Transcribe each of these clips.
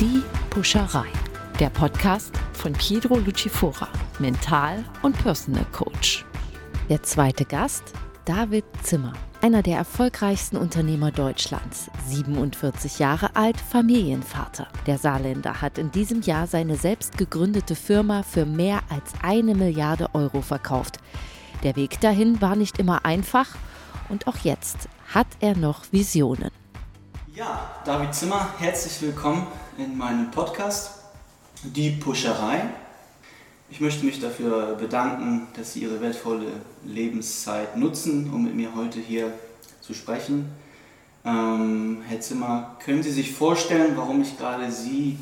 Die Puscherei. Der Podcast von Pietro Lucifora, Mental- und Personal Coach. Der zweite Gast, David Zimmer, einer der erfolgreichsten Unternehmer Deutschlands, 47 Jahre alt, Familienvater. Der Saarländer hat in diesem Jahr seine selbst gegründete Firma für mehr als eine Milliarde Euro verkauft. Der Weg dahin war nicht immer einfach und auch jetzt hat er noch Visionen. Ja, David Zimmer, herzlich willkommen in meinem Podcast Die Puscherei. Ich möchte mich dafür bedanken, dass Sie Ihre wertvolle Lebenszeit nutzen, um mit mir heute hier zu sprechen. Ähm, Herr Zimmer, können Sie sich vorstellen, warum ich gerade Sie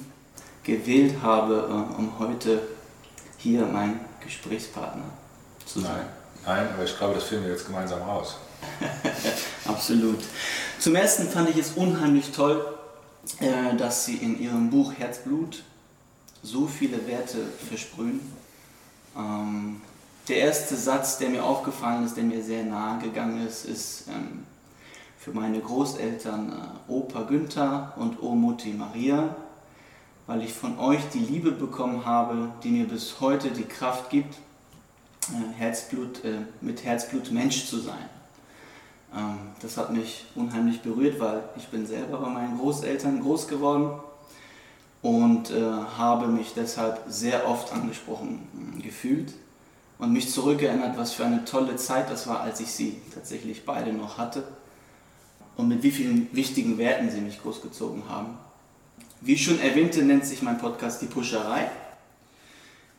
gewählt habe, äh, um heute hier mein Gesprächspartner zu sein? Nein, nein, aber ich glaube, das finden wir jetzt gemeinsam raus. Absolut. Zum ersten fand ich es unheimlich toll, äh, dass Sie in Ihrem Buch Herzblut so viele Werte versprühen. Ähm, der erste Satz, der mir aufgefallen ist, der mir sehr nahe gegangen ist, ist ähm, für meine Großeltern äh, Opa Günther und Mutti Maria, weil ich von euch die Liebe bekommen habe, die mir bis heute die Kraft gibt, äh, Herzblut, mit Herzblut Mensch zu sein. Ähm, das hat mich unheimlich berührt, weil ich bin selber bei meinen Großeltern groß geworden und äh, habe mich deshalb sehr oft angesprochen äh, gefühlt und mich zurückerinnert, was für eine tolle Zeit das war, als ich sie tatsächlich beide noch hatte und mit wie vielen wichtigen Werten sie mich großgezogen haben. Wie ich schon erwähnte, nennt sich mein Podcast Die Puscherei.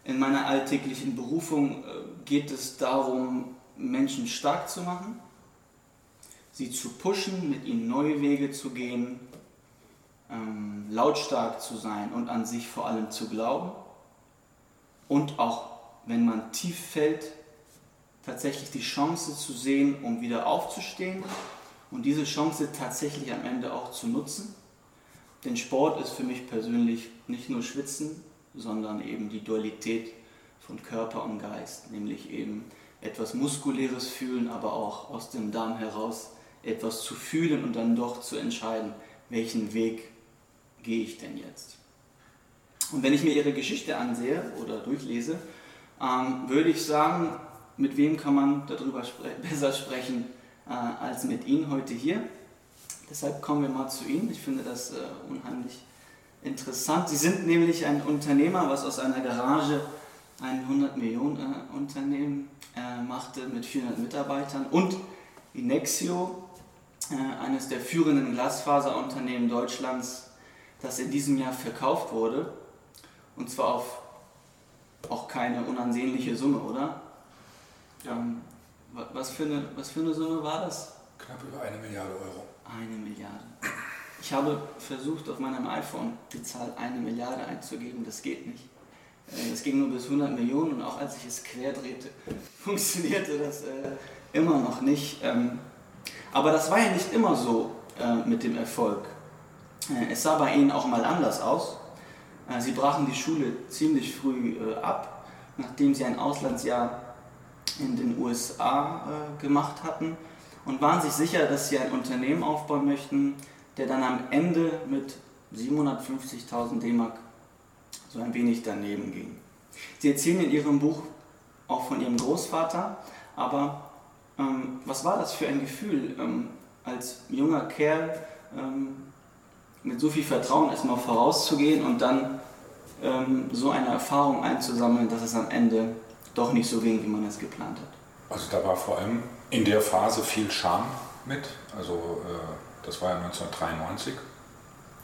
In meiner alltäglichen Berufung äh, geht es darum, Menschen stark zu machen sie zu pushen, mit ihnen neue Wege zu gehen, ähm, lautstark zu sein und an sich vor allem zu glauben. Und auch wenn man tief fällt, tatsächlich die Chance zu sehen, um wieder aufzustehen und diese Chance tatsächlich am Ende auch zu nutzen. Denn Sport ist für mich persönlich nicht nur Schwitzen, sondern eben die Dualität von Körper und Geist, nämlich eben etwas Muskuläres fühlen, aber auch aus dem Darm heraus etwas zu fühlen und dann doch zu entscheiden, welchen Weg gehe ich denn jetzt. Und wenn ich mir ihre Geschichte ansehe oder durchlese, ähm, würde ich sagen, mit wem kann man darüber spre besser sprechen äh, als mit Ihnen heute hier. Deshalb kommen wir mal zu Ihnen. Ich finde das äh, unheimlich interessant. Sie sind nämlich ein Unternehmer, was aus einer Garage ein 100 Millionen äh, Unternehmen äh, machte mit 400 Mitarbeitern und Inexio eines der führenden Glasfaserunternehmen Deutschlands, das in diesem Jahr verkauft wurde. Und zwar auf auch keine unansehnliche Summe, oder? Ja. Ähm, was, für eine, was für eine Summe war das? Knapp über eine Milliarde Euro. Eine Milliarde. Ich habe versucht, auf meinem iPhone die Zahl eine Milliarde einzugeben. Das geht nicht. Äh, ging nur bis 100 Millionen und auch als ich es quer drehte, funktionierte das äh, immer noch nicht. Ähm, aber das war ja nicht immer so äh, mit dem Erfolg. Äh, es sah bei ihnen auch mal anders aus. Äh, sie brachen die Schule ziemlich früh äh, ab, nachdem sie ein Auslandsjahr in den USA äh, gemacht hatten und waren sich sicher, dass sie ein Unternehmen aufbauen möchten, der dann am Ende mit 750.000 D-Mark so ein wenig daneben ging. Sie erzählen in ihrem Buch auch von ihrem Großvater, aber ähm, was war das für ein Gefühl, ähm, als junger Kerl ähm, mit so viel Vertrauen erstmal vorauszugehen und dann ähm, so eine Erfahrung einzusammeln, dass es am Ende doch nicht so ging, wie man es geplant hat? Also da war vor allem in der Phase viel Scham mit. Also äh, das war ja 1993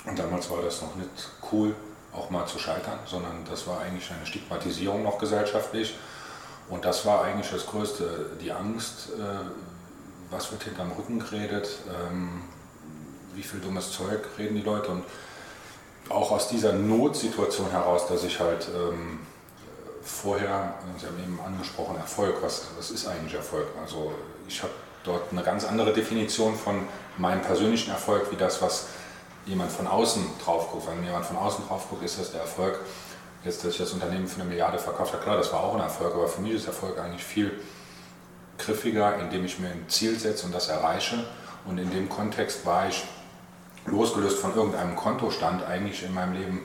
und damals war das noch nicht cool, auch mal zu scheitern, sondern das war eigentlich eine Stigmatisierung noch gesellschaftlich. Und das war eigentlich das Größte, die Angst, äh, was wird hinterm Rücken geredet, ähm, wie viel dummes Zeug reden die Leute. Und auch aus dieser Notsituation heraus, dass ich halt ähm, vorher, Sie haben eben angesprochen, Erfolg, was, was ist eigentlich Erfolg? Also ich habe dort eine ganz andere Definition von meinem persönlichen Erfolg, wie das, was jemand von außen drauf guckt. Wenn jemand von außen drauf guckt, ist das der Erfolg, jetzt, dass ich das Unternehmen für eine Milliarde verkauft habe, klar, das war auch ein Erfolg, aber für mich ist Erfolg eigentlich viel griffiger, indem ich mir ein Ziel setze und das erreiche. Und in dem Kontext war ich losgelöst von irgendeinem Kontostand eigentlich in meinem Leben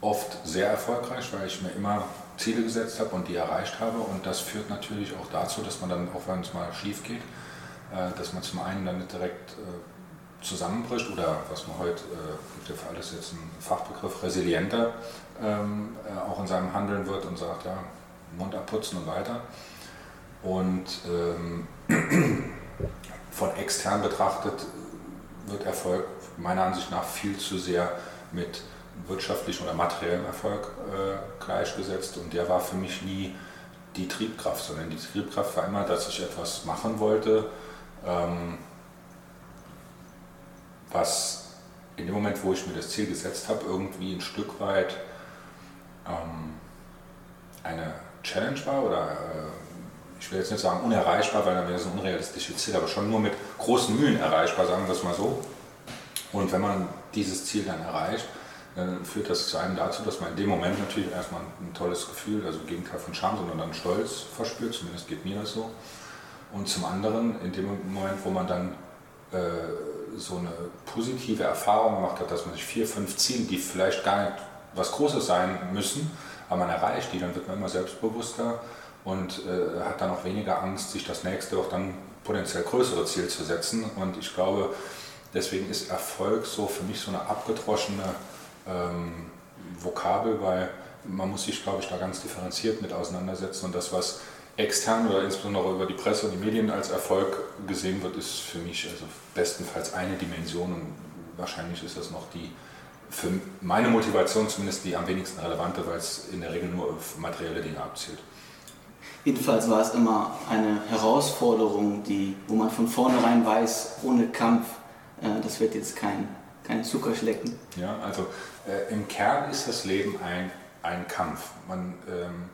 oft sehr erfolgreich, weil ich mir immer Ziele gesetzt habe und die erreicht habe. Und das führt natürlich auch dazu, dass man dann, auch wenn es mal schief geht, äh, dass man zum einen dann nicht direkt äh, zusammenbricht oder was man heute, äh, ja für alles jetzt einen Fachbegriff, resilienter ähm, auch in seinem Handeln wird und sagt, ja, Mund abputzen und weiter. Und ähm, von extern betrachtet wird Erfolg meiner Ansicht nach viel zu sehr mit wirtschaftlichem oder materiellem Erfolg äh, gleichgesetzt und der war für mich nie die Triebkraft, sondern die Triebkraft war immer, dass ich etwas machen wollte, ähm, was in dem Moment, wo ich mir das Ziel gesetzt habe, irgendwie ein Stück weit ähm, eine Challenge war oder äh, ich will jetzt nicht sagen unerreichbar, weil dann wäre es ein unrealistisches Ziel, aber schon nur mit großen Mühen erreichbar, sagen wir es mal so. Und wenn man dieses Ziel dann erreicht, dann führt das zu einem dazu, dass man in dem Moment natürlich erstmal ein tolles Gefühl, also Gegenteil von Scham, sondern dann Stolz verspürt, zumindest geht mir das so. Und zum anderen, in dem Moment, wo man dann äh, so eine positive Erfahrung gemacht hat, dass man sich vier, fünf Ziele, die vielleicht gar nicht was Großes sein müssen, aber man erreicht die, dann wird man immer selbstbewusster und äh, hat dann auch weniger Angst, sich das nächste, auch dann potenziell größere Ziel zu setzen. Und ich glaube, deswegen ist Erfolg so für mich so eine abgedroschene ähm, Vokabel, weil man muss sich, glaube ich, da ganz differenziert mit auseinandersetzen und das, was extern oder insbesondere über die Presse und die Medien als Erfolg gesehen wird, ist für mich also bestenfalls eine Dimension und wahrscheinlich ist das noch die für meine Motivation zumindest die am wenigsten relevante, weil es in der Regel nur auf materielle Dinge abzielt. Jedenfalls war es immer eine Herausforderung, die, wo man von vornherein weiß, ohne Kampf, äh, das wird jetzt kein, kein Zuckerschlecken. Ja, also äh, im Kern ist das Leben ein, ein Kampf. Man, ähm,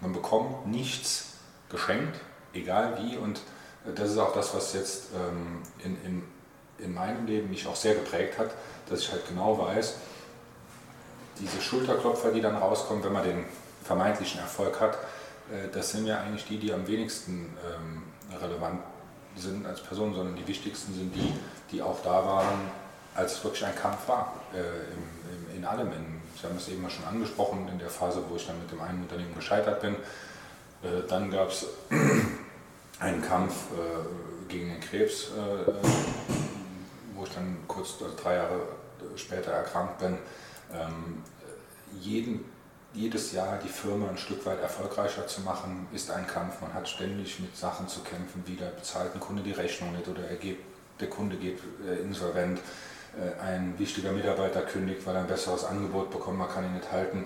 man bekommt nichts geschenkt, egal wie. Und das ist auch das, was jetzt ähm, in, in, in meinem Leben mich auch sehr geprägt hat dass ich halt genau weiß, diese Schulterklopfer, die dann rauskommen, wenn man den vermeintlichen Erfolg hat, äh, das sind ja eigentlich die, die am wenigsten ähm, relevant sind als Person, sondern die wichtigsten sind die, die auch da waren, als es wirklich ein Kampf war, äh, im, im, in allem. In, Sie haben es eben mal schon angesprochen, in der Phase, wo ich dann mit dem einen Unternehmen gescheitert bin. Äh, dann gab es einen Kampf gegen den Krebs, wo ich dann kurz drei Jahre später erkrankt bin, ähm, jeden, jedes Jahr die Firma ein Stück weit erfolgreicher zu machen, ist ein Kampf. Man hat ständig mit Sachen zu kämpfen, wieder bezahlt ein Kunde die Rechnung nicht oder er geht, der Kunde geht äh, insolvent, äh, ein wichtiger Mitarbeiter kündigt, weil er ein besseres Angebot bekommt, man kann ihn nicht halten.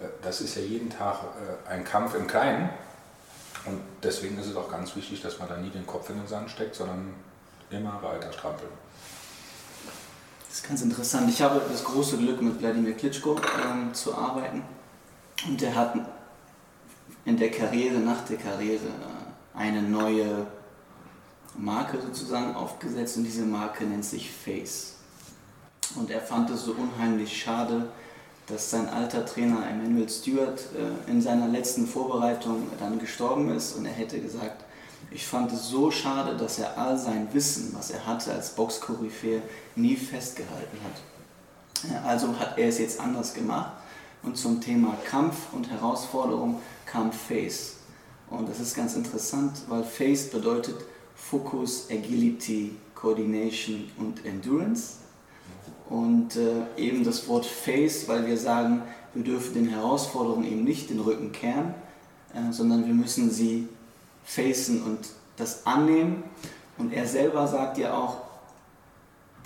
Äh, das ist ja jeden Tag äh, ein Kampf im Kleinen. Und deswegen ist es auch ganz wichtig, dass man da nie den Kopf in den Sand steckt, sondern immer weiter strampeln. Das ist ganz interessant. Ich habe das große Glück, mit Wladimir Klitschko ähm, zu arbeiten. Und er hat in der Karriere, nach der Karriere, äh, eine neue Marke sozusagen aufgesetzt und diese Marke nennt sich Face. Und er fand es so unheimlich schade, dass sein alter Trainer Emmanuel Stewart äh, in seiner letzten Vorbereitung dann gestorben ist und er hätte gesagt, ich fand es so schade, dass er all sein Wissen, was er hatte als Boxkoryphäe, nie festgehalten hat. Also hat er es jetzt anders gemacht und zum Thema Kampf und Herausforderung kam Face. Und das ist ganz interessant, weil Face bedeutet Focus, Agility, Coordination und Endurance. Und äh, eben das Wort Face, weil wir sagen, wir dürfen den Herausforderungen eben nicht den Rücken kehren, äh, sondern wir müssen sie facen und das annehmen. Und er selber sagt ja auch,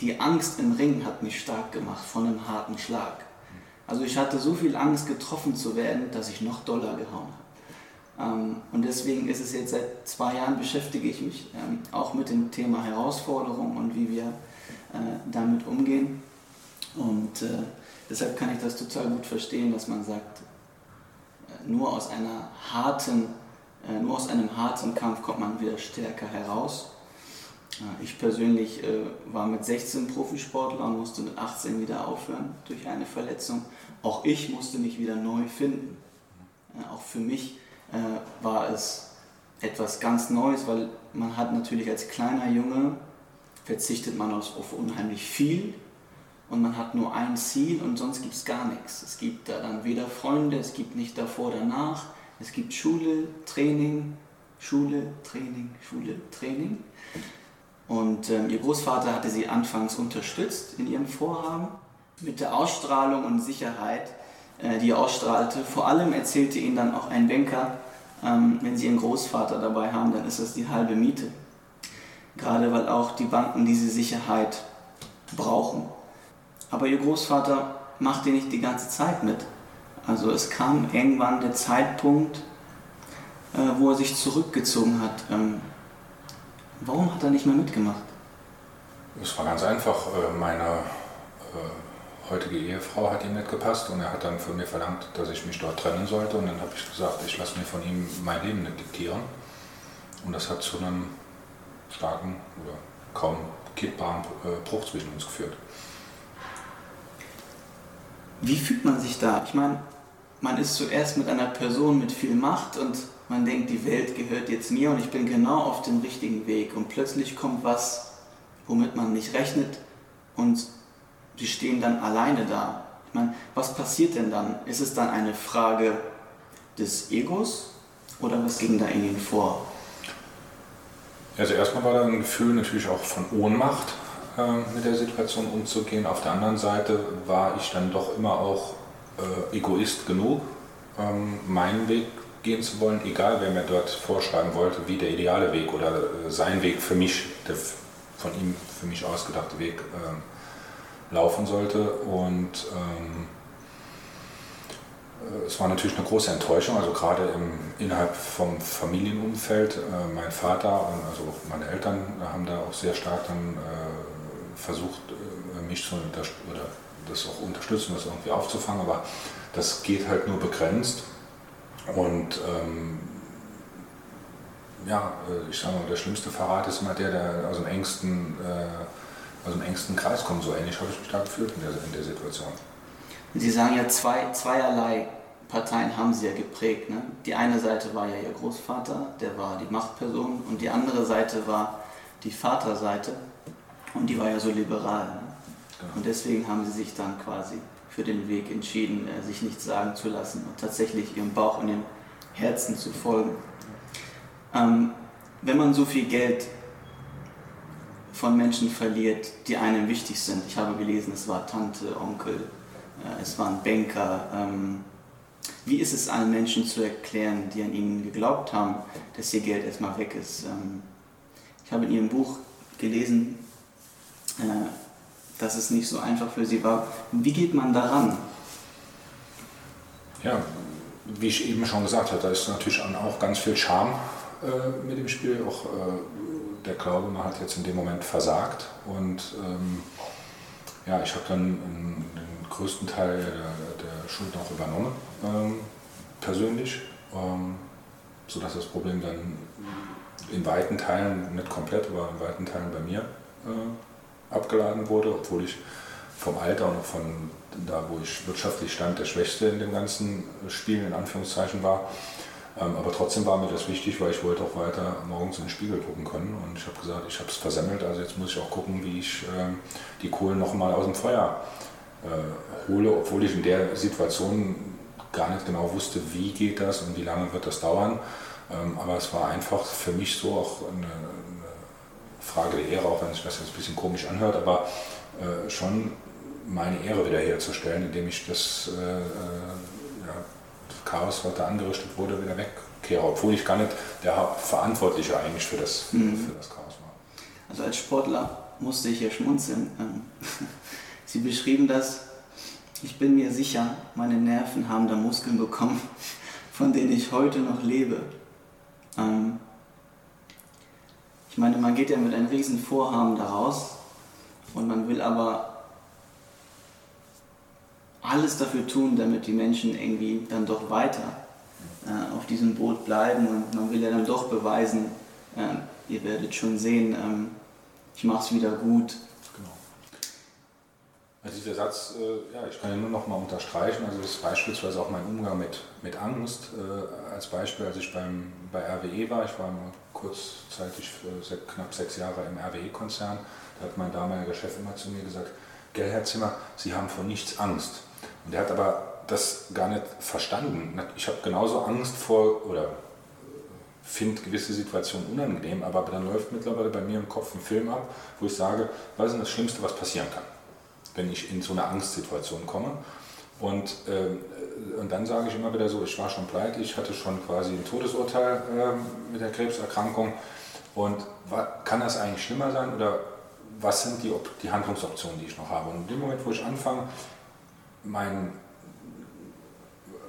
die Angst im Ring hat mich stark gemacht von einem harten Schlag. Also ich hatte so viel Angst, getroffen zu werden, dass ich noch doller gehauen habe. Ähm, und deswegen ist es jetzt seit zwei Jahren beschäftige ich mich ähm, auch mit dem Thema Herausforderung und wie wir äh, damit umgehen. Und äh, deshalb kann ich das total gut verstehen, dass man sagt, äh, nur aus einer harten äh, nur aus einem harten Kampf kommt man wieder stärker heraus. Äh, ich persönlich äh, war mit 16 Profisportler und musste mit 18 wieder aufhören durch eine Verletzung. Auch ich musste mich wieder neu finden. Auch für mich war es etwas ganz Neues, weil man hat natürlich als kleiner Junge verzichtet man auf, auf unheimlich viel und man hat nur ein Ziel und sonst gibt es gar nichts. Es gibt da dann weder Freunde, es gibt nicht davor, danach, es gibt Schule, Training, Schule, Training, Schule, Training. Und ähm, ihr Großvater hatte sie anfangs unterstützt in ihrem Vorhaben mit der Ausstrahlung und Sicherheit, äh, die er ausstrahlte. Vor allem erzählte ihnen dann auch ein Banker, ähm, wenn sie ihren Großvater dabei haben, dann ist das die halbe Miete. Gerade weil auch die Banken diese Sicherheit brauchen. Aber ihr Großvater machte nicht die ganze Zeit mit. Also es kam irgendwann der Zeitpunkt, äh, wo er sich zurückgezogen hat. Ähm, warum hat er nicht mehr mitgemacht? Es war ganz einfach. Äh, meine äh, heutige Ehefrau hat ihm nicht gepasst und er hat dann von mir verlangt, dass ich mich dort trennen sollte. Und dann habe ich gesagt, ich lasse mir von ihm mein Leben nicht diktieren. Und das hat zu einem starken oder kaum kippbaren Bruch zwischen uns geführt. Wie fühlt man sich da? Ich meine, man ist zuerst mit einer Person mit viel Macht und man denkt, die Welt gehört jetzt mir und ich bin genau auf dem richtigen Weg. Und plötzlich kommt was, womit man nicht rechnet und sie stehen dann alleine da. Ich meine, was passiert denn dann? Ist es dann eine Frage des Egos oder was ging da in ihnen vor? Also erstmal war da ein Gefühl natürlich auch von Ohnmacht mit der Situation umzugehen. Auf der anderen Seite war ich dann doch immer auch äh, Egoist genug, ähm, meinen Weg gehen zu wollen, egal wer mir dort vorschreiben wollte, wie der ideale Weg oder äh, sein Weg für mich, der von ihm für mich ausgedachte Weg äh, laufen sollte. Und ähm, äh, es war natürlich eine große Enttäuschung, also gerade im, innerhalb vom Familienumfeld. Äh, mein Vater und also meine Eltern haben da auch sehr stark dann äh, versucht, äh, mich zu unterstützen oder das auch unterstützen, das irgendwie aufzufangen, aber das geht halt nur begrenzt. Und ähm, ja, äh, ich sage mal, der schlimmste Verrat ist immer der, der aus dem engsten, äh, aus dem engsten Kreis kommt. So ähnlich habe ich mich da gefühlt in der, in der Situation. Sie sagen ja, zwei, zweierlei Parteien haben Sie ja geprägt. Ne? Die eine Seite war ja Ihr Großvater, der war die Machtperson, und die andere Seite war die Vaterseite, und die war ja so liberal. Genau. Und deswegen haben Sie sich dann quasi für den Weg entschieden, äh, sich nichts sagen zu lassen und tatsächlich Ihrem Bauch und Ihrem Herzen zu folgen. Ähm, wenn man so viel Geld von Menschen verliert, die einem wichtig sind, ich habe gelesen, es war Tante, Onkel, äh, es waren Banker, ähm, wie ist es allen Menschen zu erklären, die an ihnen geglaubt haben, dass ihr Geld erstmal weg ist? Ähm, ich habe in ihrem Buch gelesen, dass es nicht so einfach für sie war. Wie geht man daran? Ja, wie ich eben schon gesagt habe, da ist natürlich auch ganz viel Charme äh, mit dem Spiel. Auch äh, der Glaube, man hat jetzt in dem Moment versagt. Und ähm, ja, ich habe dann den größten Teil der, der Schuld auch übernommen, ähm, persönlich, ähm, sodass das Problem dann in weiten Teilen, nicht komplett, aber in weiten Teilen bei mir äh, abgeladen wurde, obwohl ich vom Alter und von da, wo ich wirtschaftlich stand, der Schwächste in dem ganzen Spiel in Anführungszeichen war. Ähm, aber trotzdem war mir das wichtig, weil ich wollte auch weiter morgens in den Spiegel gucken können. Und ich habe gesagt, ich habe es versemmelt, also jetzt muss ich auch gucken, wie ich äh, die Kohlen nochmal aus dem Feuer äh, hole, obwohl ich in der Situation gar nicht genau wusste, wie geht das und wie lange wird das dauern. Ähm, aber es war einfach für mich so auch eine Frage der Ehre, auch wenn sich das jetzt ein bisschen komisch anhört, aber äh, schon meine Ehre wiederherzustellen, indem ich das, äh, äh ja, Chaos, was da angerichtet wurde, wieder wegkehre, obwohl ich gar nicht der Verantwortliche eigentlich für das, mhm. für das Chaos war. Also als Sportler musste ich hier schmunzeln. Ähm, Sie beschrieben das, ich bin mir sicher, meine Nerven haben da Muskeln bekommen, von denen ich heute noch lebe. Ähm, ich meine, man geht ja mit einem riesen Vorhaben daraus und man will aber alles dafür tun, damit die Menschen irgendwie dann doch weiter äh, auf diesem Boot bleiben und man will ja dann doch beweisen, äh, ihr werdet schon sehen, ähm, ich mache es wieder gut. Also dieser Satz, äh, ja, ich kann ihn nur noch mal unterstreichen, also das ist beispielsweise auch mein Umgang mit, mit Angst. Äh, als Beispiel, als ich beim, bei RWE war, ich war im kurzzeitig für knapp sechs Jahre im RWE-Konzern. Da hat mein damaliger Chef immer zu mir gesagt, gell Herr Zimmer, Sie haben vor nichts Angst. Und er hat aber das gar nicht verstanden. Ich habe genauso Angst vor oder finde gewisse Situationen unangenehm, aber dann läuft mittlerweile bei mir im Kopf ein Film ab, wo ich sage, was ist denn das Schlimmste, was passieren kann, wenn ich in so eine Angstsituation komme. Und, äh, und dann sage ich immer wieder so, ich war schon pleite, ich hatte schon quasi ein Todesurteil äh, mit der Krebserkrankung. Und kann das eigentlich schlimmer sein oder was sind die, die Handlungsoptionen, die ich noch habe? Und in dem Moment, wo ich anfange, mein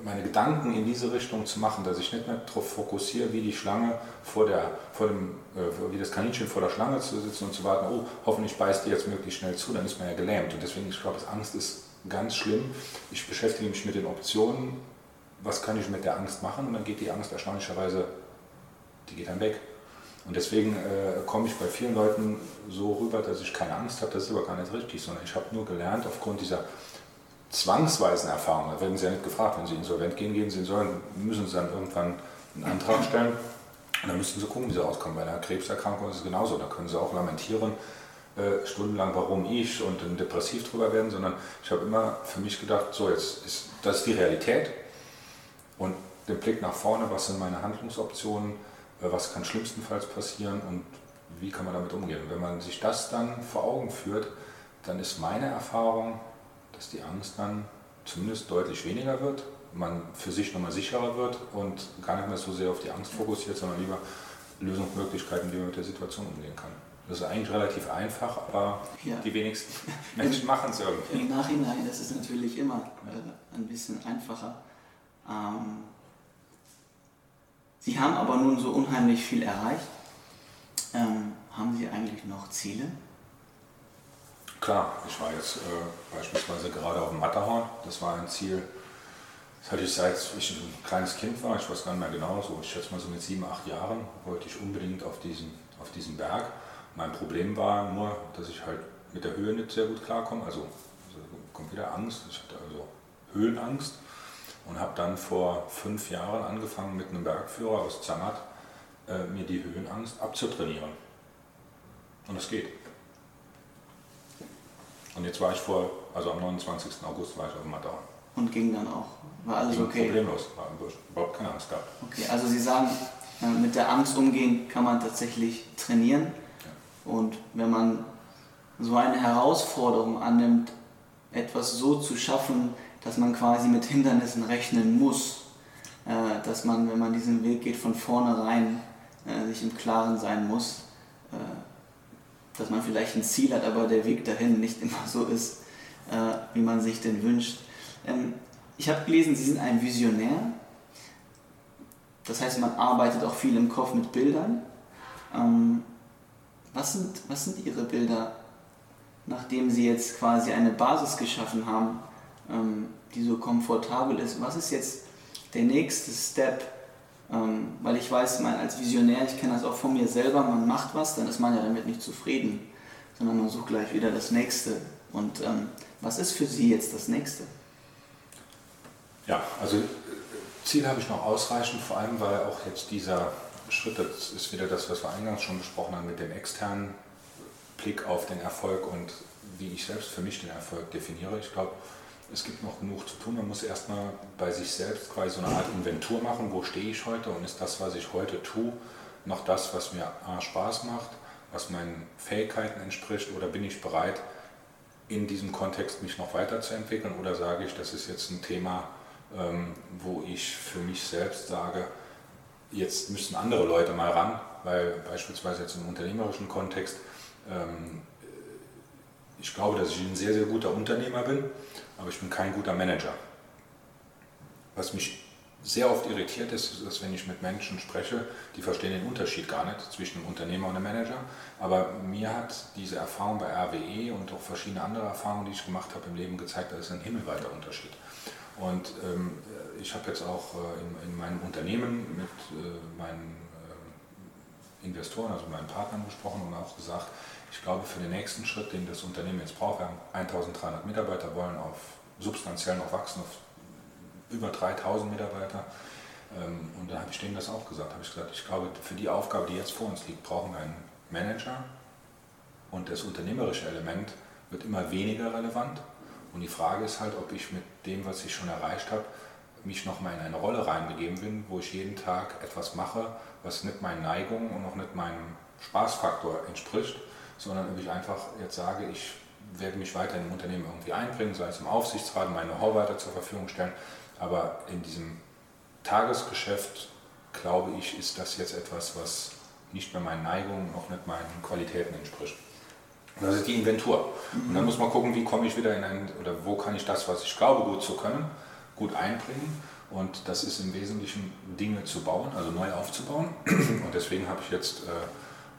meine Gedanken in diese Richtung zu machen, dass ich nicht mehr darauf fokussiere, wie die Schlange vor der, vor dem, äh, wie das Kaninchen vor der Schlange zu sitzen und zu warten, oh, hoffentlich beißt die jetzt möglichst schnell zu, dann ist man ja gelähmt. Und deswegen, ich glaube, Angst ist ganz schlimm. Ich beschäftige mich mit den Optionen, was kann ich mit der Angst machen und dann geht die Angst erstaunlicherweise, die geht dann weg. Und deswegen äh, komme ich bei vielen Leuten so rüber, dass ich keine Angst habe, das ist aber gar nicht richtig, sondern ich habe nur gelernt, aufgrund dieser zwangsweisen Erfahrungen, da werden Sie ja nicht gefragt, wenn Sie insolvent gehen, gehen Sie insolvent, müssen Sie dann irgendwann einen Antrag stellen und dann müssen Sie gucken, wie Sie rauskommen. Bei einer Krebserkrankung ist es genauso, da können Sie auch lamentieren, äh, stundenlang, warum ich und dann depressiv drüber werden, sondern ich habe immer für mich gedacht, so jetzt ist das ist die Realität und den Blick nach vorne, was sind meine Handlungsoptionen, äh, was kann schlimmstenfalls passieren und wie kann man damit umgehen. Wenn man sich das dann vor Augen führt, dann ist meine Erfahrung, dass die Angst dann zumindest deutlich weniger wird, man für sich nochmal sicherer wird und gar nicht mehr so sehr auf die Angst fokussiert, sondern lieber Lösungsmöglichkeiten, wie man mit der Situation umgehen kann. Das ist eigentlich relativ einfach, aber ja. die wenigsten Menschen machen es irgendwie. Im Nachhinein ist es natürlich immer äh, ein bisschen einfacher. Ähm, Sie haben aber nun so unheimlich viel erreicht. Ähm, haben Sie eigentlich noch Ziele? Klar, ich war jetzt äh, beispielsweise gerade auf dem Matterhorn. Das war ein Ziel, das hatte ich seit ich ein kleines Kind war. Ich weiß gar nicht mehr genau, so ich schätze mal so mit sieben, acht Jahren wollte ich unbedingt auf diesen, auf diesen Berg. Mein Problem war nur, dass ich halt mit der Höhe nicht sehr gut klarkomme. Also, also kommt wieder Angst. Ich hatte also Höhenangst und habe dann vor fünf Jahren angefangen mit einem Bergführer aus Zermatt äh, mir die Höhenangst abzutrainieren. Und es geht. Und jetzt war ich vor, also am 29. August war ich auf Matterhorn. Und ging dann auch? War alles ging okay? Problemlos, war überhaupt keine Angst gehabt. Okay, also Sie sagen, äh, mit der Angst umgehen kann man tatsächlich trainieren. Ja. Und wenn man so eine Herausforderung annimmt, etwas so zu schaffen, dass man quasi mit Hindernissen rechnen muss, äh, dass man, wenn man diesen Weg geht, von vornherein äh, sich im Klaren sein muss, dass man vielleicht ein Ziel hat, aber der Weg dahin nicht immer so ist, äh, wie man sich denn wünscht. Ähm, ich habe gelesen, Sie sind ein Visionär. Das heißt, man arbeitet auch viel im Kopf mit Bildern. Ähm, was, sind, was sind Ihre Bilder, nachdem Sie jetzt quasi eine Basis geschaffen haben, ähm, die so komfortabel ist? Was ist jetzt der nächste Step? Ähm, weil ich weiß, man als Visionär, ich kenne das auch von mir selber, man macht was, dann ist man ja damit nicht zufrieden, sondern man sucht gleich wieder das Nächste. Und ähm, was ist für Sie jetzt das Nächste? Ja, also Ziel habe ich noch ausreichend, vor allem weil auch jetzt dieser Schritt, das ist wieder das, was wir eingangs schon besprochen haben, mit dem externen Blick auf den Erfolg und wie ich selbst für mich den Erfolg definiere. Ich glaube, es gibt noch genug zu tun. Man muss erstmal bei sich selbst quasi so eine Art Inventur machen. Wo stehe ich heute und ist das, was ich heute tue, noch das, was mir A, Spaß macht, was meinen Fähigkeiten entspricht oder bin ich bereit, in diesem Kontext mich noch weiterzuentwickeln oder sage ich, das ist jetzt ein Thema, ähm, wo ich für mich selbst sage, jetzt müssen andere Leute mal ran, weil beispielsweise jetzt im unternehmerischen Kontext, ähm, ich glaube, dass ich ein sehr, sehr guter Unternehmer bin aber ich bin kein guter Manager. Was mich sehr oft irritiert ist, dass wenn ich mit Menschen spreche, die verstehen den Unterschied gar nicht zwischen einem Unternehmer und einem Manager. Aber mir hat diese Erfahrung bei RWE und auch verschiedene andere Erfahrungen, die ich gemacht habe im Leben, gezeigt, dass es ein himmelweiter Unterschied. Und ähm, ich habe jetzt auch äh, in, in, meinem Unternehmen mit äh, meinen Investoren, also meinen Partnern gesprochen und auch gesagt, ich glaube, für den nächsten Schritt, den das Unternehmen jetzt braucht, wir haben 1300 Mitarbeiter, wollen auf substanziell noch wachsen, auf über 3000 Mitarbeiter. Ähm, und da habe ich denen das auch gesagt. habe ich gesagt, ich glaube, für die Aufgabe, die jetzt vor uns liegt, brauchen wir einen Manager. Und das unternehmerische Element wird immer weniger relevant. Und die Frage ist halt, ob ich mit dem, was ich schon erreicht habe, mich nochmal in eine Rolle reinbegeben bin, wo ich jeden Tag etwas mache, was nicht meinen Neigungen und auch nicht meinem Spaßfaktor entspricht, sondern ob ich einfach jetzt sage, ich werde mich weiter in im Unternehmen irgendwie einbringen, sei es im Aufsichtsrat, meine Know-how weiter zur Verfügung stellen, aber in diesem Tagesgeschäft, glaube ich, ist das jetzt etwas, was nicht mehr meinen Neigungen, auch nicht meinen Qualitäten entspricht. Und das ist die Inventur. Und dann muss man gucken, wie komme ich wieder in ein, oder wo kann ich das, was ich glaube gut zu können, gut einbringen. Und das ist im Wesentlichen Dinge zu bauen, also neu aufzubauen. Und deswegen habe ich jetzt äh,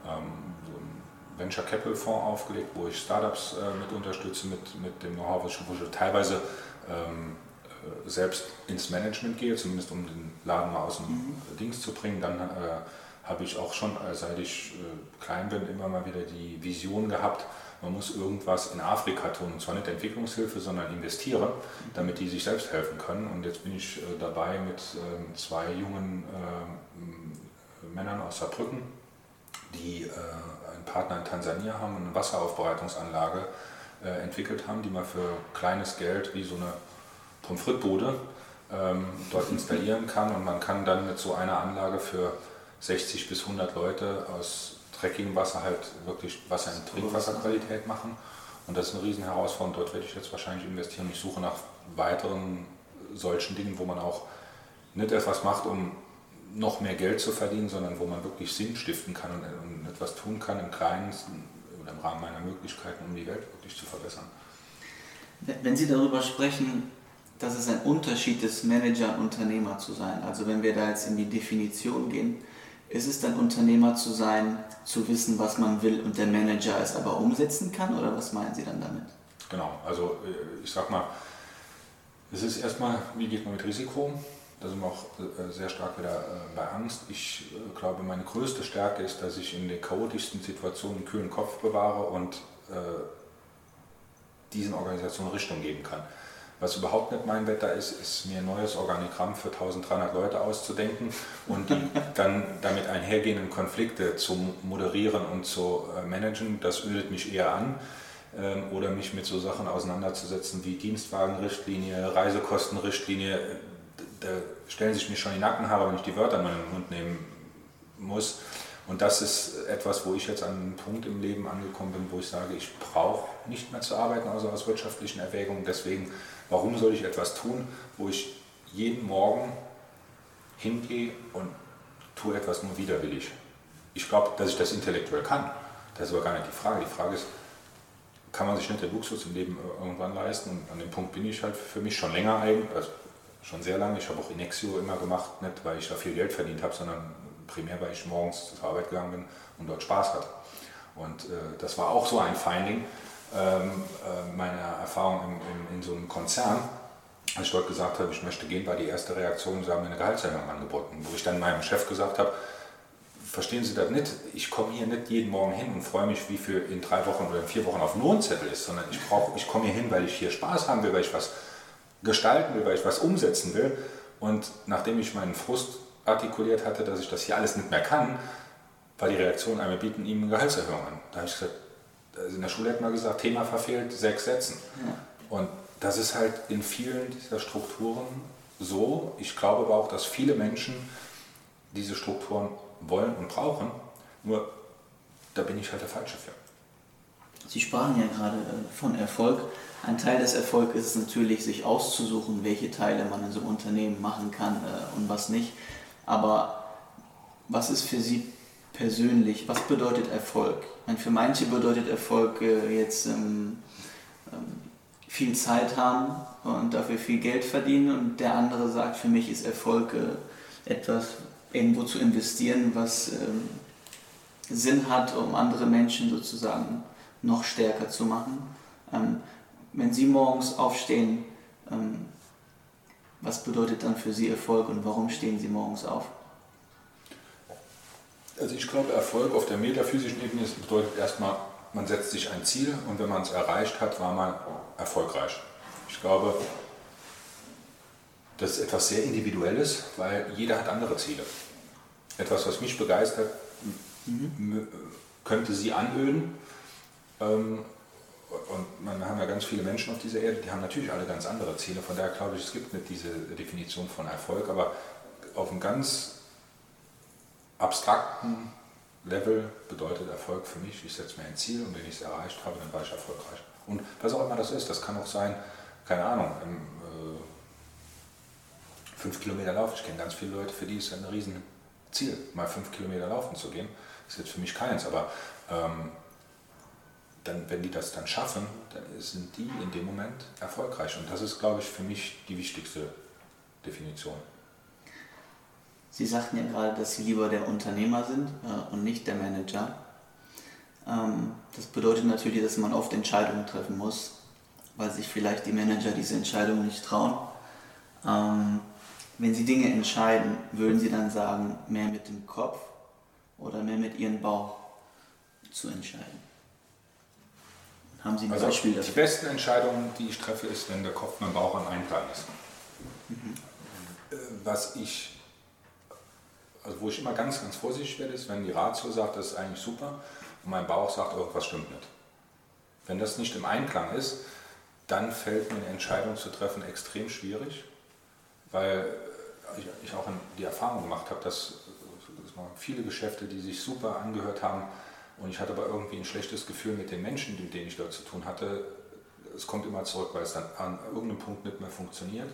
ähm, so einen Venture Capital Fonds aufgelegt, wo ich Startups äh, mit unterstütze, mit, mit dem Know-how, wo ich teilweise ähm, äh, selbst ins Management gehe, zumindest um den Laden mal aus dem mhm. Dings zu bringen. Dann äh, habe ich auch schon, äh, seit ich äh, klein bin, immer mal wieder die Vision gehabt, man muss irgendwas in Afrika tun. Und zwar nicht Entwicklungshilfe, sondern investieren, damit die sich selbst helfen können. Und jetzt bin ich äh, dabei mit ähm, zwei jungen Männern aus Saarbrücken, die einen Partner in Tansania haben und eine Wasseraufbereitungsanlage entwickelt haben, die man für kleines Geld wie so eine Pommes frites ähm, dort installieren kann. Und man kann dann mit so einer Anlage für 60 bis 100 Leute aus Trekkingwasser halt wirklich Wasser in Trinkwasserqualität machen. Und das ist eine riesen Herausforderung. Dort werde ich jetzt wahrscheinlich investieren. Ich suche nach weiteren solchen Dingen, wo man auch nicht etwas macht, um noch mehr Geld zu verdienen, sondern wo man wirklich Sinn stiften kann und etwas tun kann im Kleinsten oder im Rahmen meiner Möglichkeiten, um die Welt wirklich zu verbessern. Wenn Sie darüber sprechen, dass es ein Unterschied ist, Manager und Unternehmer zu sein, also wenn wir da jetzt in die Definition gehen, ist es dann Unternehmer zu sein, zu wissen, was man will und der Manager es aber umsetzen kann oder was meinen Sie dann damit? Genau, also äh, ich sag mal, es ist erstmal, wie geht man mit Risiko? Da sind wir auch äh, sehr stark wieder äh, bei Angst. Ich glaube, meine größte Stärke ist, dass ich in den chaotischsten Situationen einen kühlen Kopf bewahre und diesen Organisationen Richtung geben kann. Was überhaupt nicht mein Wetter ist, ist mir ein neues Organigramm für 1300 Leute auszudenken und die dann damit einhergehenden Konflikte zu moderieren und zu äh, managen. Das ödet mich eher an. Ähm, oder mich mit so Sachen auseinanderzusetzen wie Dienstwagenrichtlinie, Reisekostenrichtlinie. Da stellen sich mir schon die Nackenhaare, wenn ich die Wörter in meinen Mund nehmen muss. Und das ist etwas, wo ich jetzt an einem Punkt im Leben angekommen bin, wo ich sage, ich brauche nicht mehr zu arbeiten, also aus wirtschaftlichen Erwägungen. Deswegen Warum soll ich etwas tun, wo ich jeden Morgen hingehe und tue etwas nur widerwillig? Ich glaube, dass ich das intellektuell kann. Das ist aber gar nicht die Frage. Die Frage ist, kann man sich nicht den Luxus im Leben irgendwann leisten? Und an dem Punkt bin ich halt für mich schon länger eigentlich, also schon sehr lange. Ich habe auch Inexio immer gemacht, nicht weil ich da viel Geld verdient habe, sondern primär, weil ich morgens zur Arbeit gegangen bin und dort Spaß hatte. Und äh, das war auch so ein Finding, ähm, äh, meiner Erfahrung in, in, in, so einem Konzern, als ich dort gesagt habe, ich möchte gehen, war die erste Reaktion, sie haben mir eine Gehaltserhöhung angeboten, wo ich dann meinem Chef gesagt habe, verstehen Sie das nicht, ich komme hier nicht jeden Morgen hin und freue mich, wie viel in drei Wochen oder in vier Wochen auf dem Lohnzettel ist, sondern ich, brauch, ich komme hier hin, weil ich hier Spaß haben will, weil ich was gestalten will, weil ich was umsetzen will. Und nachdem ich meinen Frust artikuliert hatte, dass ich das hier alles nicht mehr kann, war die Reaktion, einmal bieten ihm eine Gehaltserhöhung an. Da habe ich gesagt, also in der Schule hat man gesagt, Thema verfehlt, sechs Sätzen. Ja. Und das ist halt in vielen dieser Strukturen so. Ich glaube aber auch, dass viele Menschen diese Strukturen wollen und brauchen. Nur da bin ich halt der Falsche für. Sie sprachen ja gerade äh, von Erfolg. Ein Teil des Erfolgs ist es natürlich, sich auszusuchen, welche Teile man in so einem Unternehmen machen kann äh, und was nicht. Aber was ist für Sie persönlich, was bedeutet Erfolg? Meine, für manche bedeutet Erfolg äh, jetzt ähm, ähm, viel Zeit haben und dafür viel Geld verdienen und der andere sagt, für mich ist Erfolg äh, etwas irgendwo zu investieren, was ähm, Sinn hat, um andere Menschen sozusagen noch stärker zu machen. Ähm, wenn Sie morgens aufstehen, ähm, was bedeutet dann für Sie Erfolg und warum stehen Sie morgens auf? Also ich glaube, Erfolg auf der metaphysischen Ebene bedeutet erstmal, man setzt sich ein Ziel und wenn man es erreicht hat, war man erfolgreich. Ich glaube, das ist etwas sehr Individuelles, weil jeder hat andere Ziele. Etwas, was mich begeistert, könnte sie anöden. Ähm, und man haben ja ganz viele Menschen auf dieser Erde, die haben natürlich alle ganz andere Ziele. Von daher glaube ich, es gibt nicht diese Definition von Erfolg, aber auf einem ganz abstrakten Level bedeutet Erfolg für mich, ich setze mir ein Ziel und wenn ich es erreicht habe, dann war ich erfolgreich. Und was auch immer das ist, das kann auch sein, keine Ahnung, im, äh, fünf Kilometer laufen. Ich kenne ganz viele Leute, für die ist ein Riesenziel, mal fünf Kilometer laufen zu gehen. Das ist jetzt für mich keins, aber ähm, dann, wenn die das dann schaffen, dann sind die in dem Moment erfolgreich. Und das ist, glaube ich, für mich die wichtigste Definition. Sie sagten ja gerade, dass Sie lieber der Unternehmer sind äh, und nicht der Manager. Ähm, das bedeutet natürlich, dass man oft Entscheidungen treffen muss, weil sich vielleicht die Manager diese Entscheidungen nicht trauen. Ähm, wenn Sie Dinge entscheiden, würden Sie dann sagen, mehr mit dem Kopf oder mehr mit Ihrem Bauch zu entscheiden? Haben Sie ein also Beispiel dafür? Die besten Entscheidungen, die ich treffe, ist, wenn der Kopf mein Bauch an einem Plan ist. Mhm. Was ich, also wo ich immer ganz, ganz vorsichtig werde, ist, wenn die Ratio sagt, das ist eigentlich super und mein Bauch sagt, irgendwas stimmt nicht. Wenn das nicht im Einklang ist, dann fällt mir eine Entscheidung zu treffen extrem schwierig, weil ich, auch die Erfahrung gemacht habe, dass viele Geschäfte, die sich super angehört haben, und ich hatte aber irgendwie ein schlechtes Gefühl mit den Menschen, mit denen ich dort zu tun hatte. Es kommt immer zurück, weil es dann an irgendeinem Punkt nicht mehr funktioniert.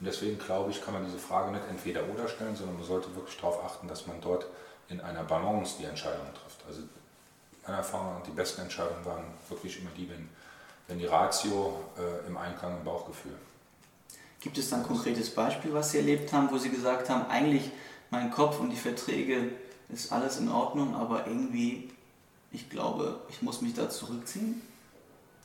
Und deswegen glaube ich, kann man diese Frage nicht entweder oder stellen, sondern man sollte wirklich darauf achten, dass man dort in einer Balance die Entscheidungen trifft. Also meiner Erfahrung nach, die besten Entscheidungen waren wirklich immer die, wenn, wenn die Ratio äh, im Einklang im Bauchgefühl. Gibt es dann ein konkretes Beispiel, was Sie erlebt haben, wo Sie gesagt haben, eigentlich mein Kopf und die Verträge ist alles in Ordnung, aber irgendwie ich glaube, ich muss mich da zurückziehen.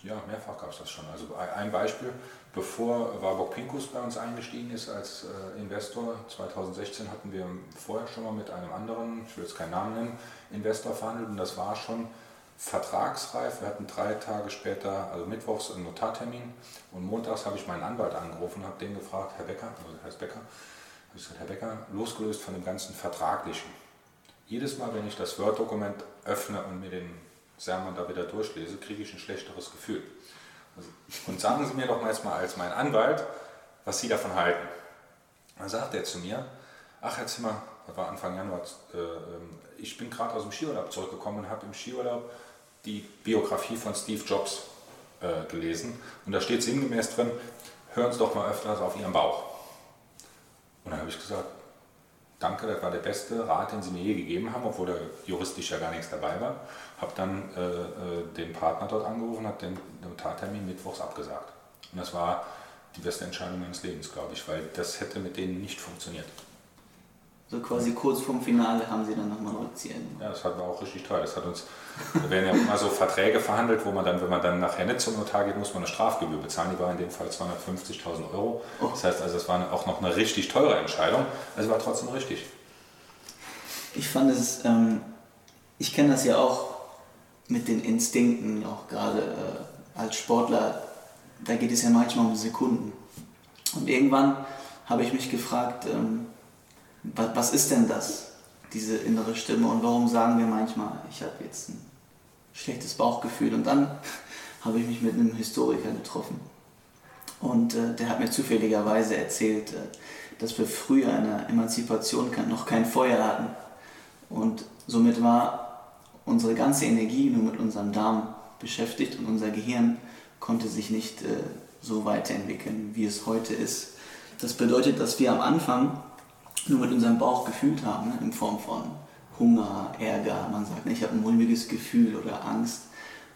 Ja, mehrfach gab es das schon. Also ein Beispiel, bevor Warburg Pinkus bei uns eingestiegen ist als äh, Investor, 2016 hatten wir vorher schon mal mit einem anderen, ich will jetzt keinen Namen nennen, Investor verhandelt und das war schon vertragsreif. Wir hatten drei Tage später, also mittwochs, einen Notartermin und montags habe ich meinen Anwalt angerufen und habe den gefragt, Herr Becker, also heißt Becker, ich gesagt, Herr Becker, losgelöst von dem ganzen Vertraglichen, jedes Mal, wenn ich das Word-Dokument öffne und mir den Sermon da wieder durchlese, kriege ich ein schlechteres Gefühl. Und sagen Sie mir doch mal jetzt mal als mein Anwalt, was Sie davon halten. Dann sagt er zu mir, ach Herr Zimmer, das war Anfang Januar, äh, ähm, ich bin gerade aus dem Skiurlaub zurückgekommen und habe im Skiurlaub die Biografie von Steve Jobs äh, gelesen. Und da steht sinngemäß drin, hören Sie doch mal öfters auf Ihren Bauch. Und dann habe ich gesagt, danke, das war der beste Rat, den Sie mir je gegeben haben, obwohl da juristisch ja gar nichts dabei war. Habe dann äh, äh, den Partner dort angerufen, habe den Notartermin mittwochs abgesagt. Und das war die beste Entscheidung meines Lebens, glaube ich, weil das hätte mit denen nicht funktioniert. So quasi kurz vorm Finale haben sie dann nochmal Rückziehen. Ja, das war auch richtig toll. Das hat uns, da werden ja immer so Verträge verhandelt, wo man dann, wenn man dann nachher nicht zum Notar geht, muss man eine Strafgebühr bezahlen. Die war in dem Fall 250.000 Euro. Oh. Das heißt also, es war auch noch eine richtig teure Entscheidung. Also war trotzdem richtig. Ich fand es, ähm, ich kenne das ja auch mit den Instinkten, auch gerade äh, als Sportler, da geht es ja manchmal um Sekunden. Und irgendwann habe ich mich gefragt, ähm, was, was ist denn das, diese innere Stimme? Und warum sagen wir manchmal, ich habe jetzt ein schlechtes Bauchgefühl und dann habe ich mich mit einem Historiker getroffen. Und äh, der hat mir zufälligerweise erzählt, äh, dass wir früher in der Emanzipation noch kein Feuer hatten. Und somit war unsere ganze Energie nur mit unserem Darm beschäftigt und unser Gehirn konnte sich nicht äh, so weiterentwickeln, wie es heute ist. Das bedeutet, dass wir am Anfang nur mit unserem Bauch gefühlt haben, ne? in Form von Hunger, Ärger, man sagt, ne, ich habe ein mulmiges Gefühl oder Angst.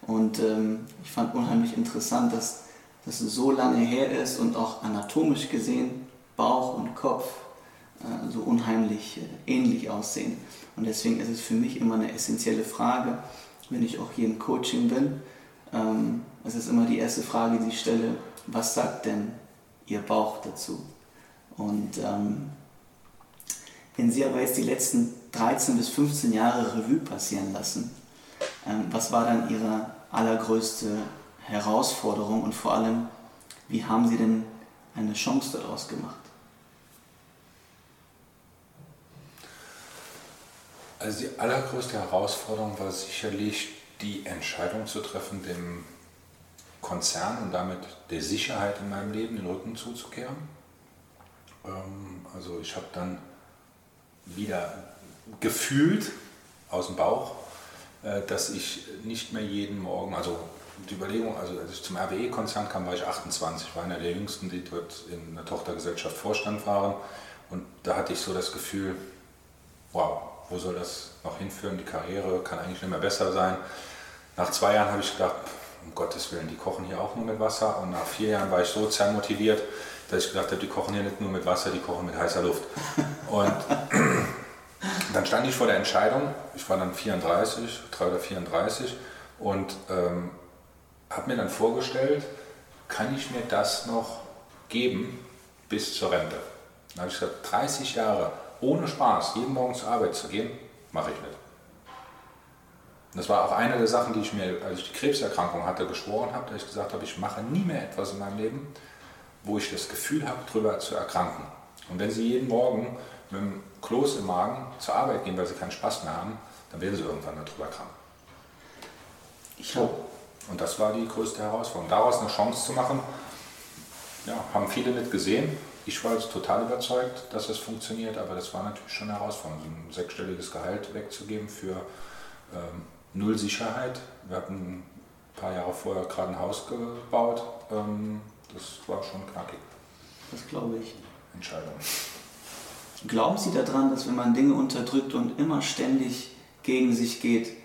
Und ähm, ich fand unheimlich interessant, dass das so lange her ist und auch anatomisch gesehen Bauch und Kopf äh, so unheimlich äh, ähnlich aussehen. Und deswegen ist es für mich immer eine essentielle Frage, wenn ich auch hier im Coaching bin. Ähm, es ist immer die erste Frage, die ich stelle, was sagt denn Ihr Bauch dazu? Und ähm, wenn Sie aber jetzt die letzten 13 bis 15 Jahre Revue passieren lassen, ähm, was war dann Ihre allergrößte Herausforderung und vor allem, wie haben Sie denn eine Chance daraus gemacht? Also die allergrößte Herausforderung war sicherlich die Entscheidung zu treffen, dem Konzern und damit der Sicherheit in meinem Leben den Rücken zuzukehren. Ähm, also ich habe dann wieder gefühlt aus dem Bauch, äh, dass ich nicht mehr jeden Morgen, also die Überlegung, also als ich zum RWE-Konzern kam, war ich 28, war einer der jüngsten, die dort in einer Tochtergesellschaft Vorstand waren. Und da hatte ich so das Gefühl, wow, wo soll das noch hinführen? Die Karriere kann eigentlich nicht mehr besser sein. Nach zwei Jahren habe ich gedacht, um Gottes Willen, die kochen hier auch nur mit Wasser. Und nach vier Jahren war ich so motiviert, dass ich gedacht habe, die kochen hier nicht nur mit Wasser, die kochen mit heißer Luft. Und dann stand ich vor der Entscheidung, ich war dann 34, 3 oder 34 und ähm, habe mir dann vorgestellt, kann ich mir das noch geben bis zur Rente? Dann habe ich gesagt, 30 Jahre ohne Spaß, jeden Morgen zur Arbeit zu gehen, mache ich nicht. Das war auch eine der Sachen, die ich mir, als ich die Krebserkrankung hatte, geschworen habe, dass ich gesagt habe, ich mache nie mehr etwas in meinem Leben, wo ich das Gefühl habe, drüber zu erkranken. Und wenn Sie jeden Morgen mit dem Kloß im Magen zur Arbeit gehen, weil Sie keinen Spaß mehr haben, dann werden Sie irgendwann darüber krank. Ich so. Und das war die größte Herausforderung. Daraus eine Chance zu machen, ja, haben viele nicht gesehen. Ich war jetzt total überzeugt, dass es funktioniert, aber das war natürlich schon eine Herausforderung, so ein sechsstelliges Gehalt wegzugeben für ähm, null Sicherheit. Wir hatten ein paar Jahre vorher gerade ein Haus gebaut. Ähm, das war schon knackig. Das glaube ich. Entscheidung. Glauben Sie daran, dass wenn man Dinge unterdrückt und immer ständig gegen sich geht,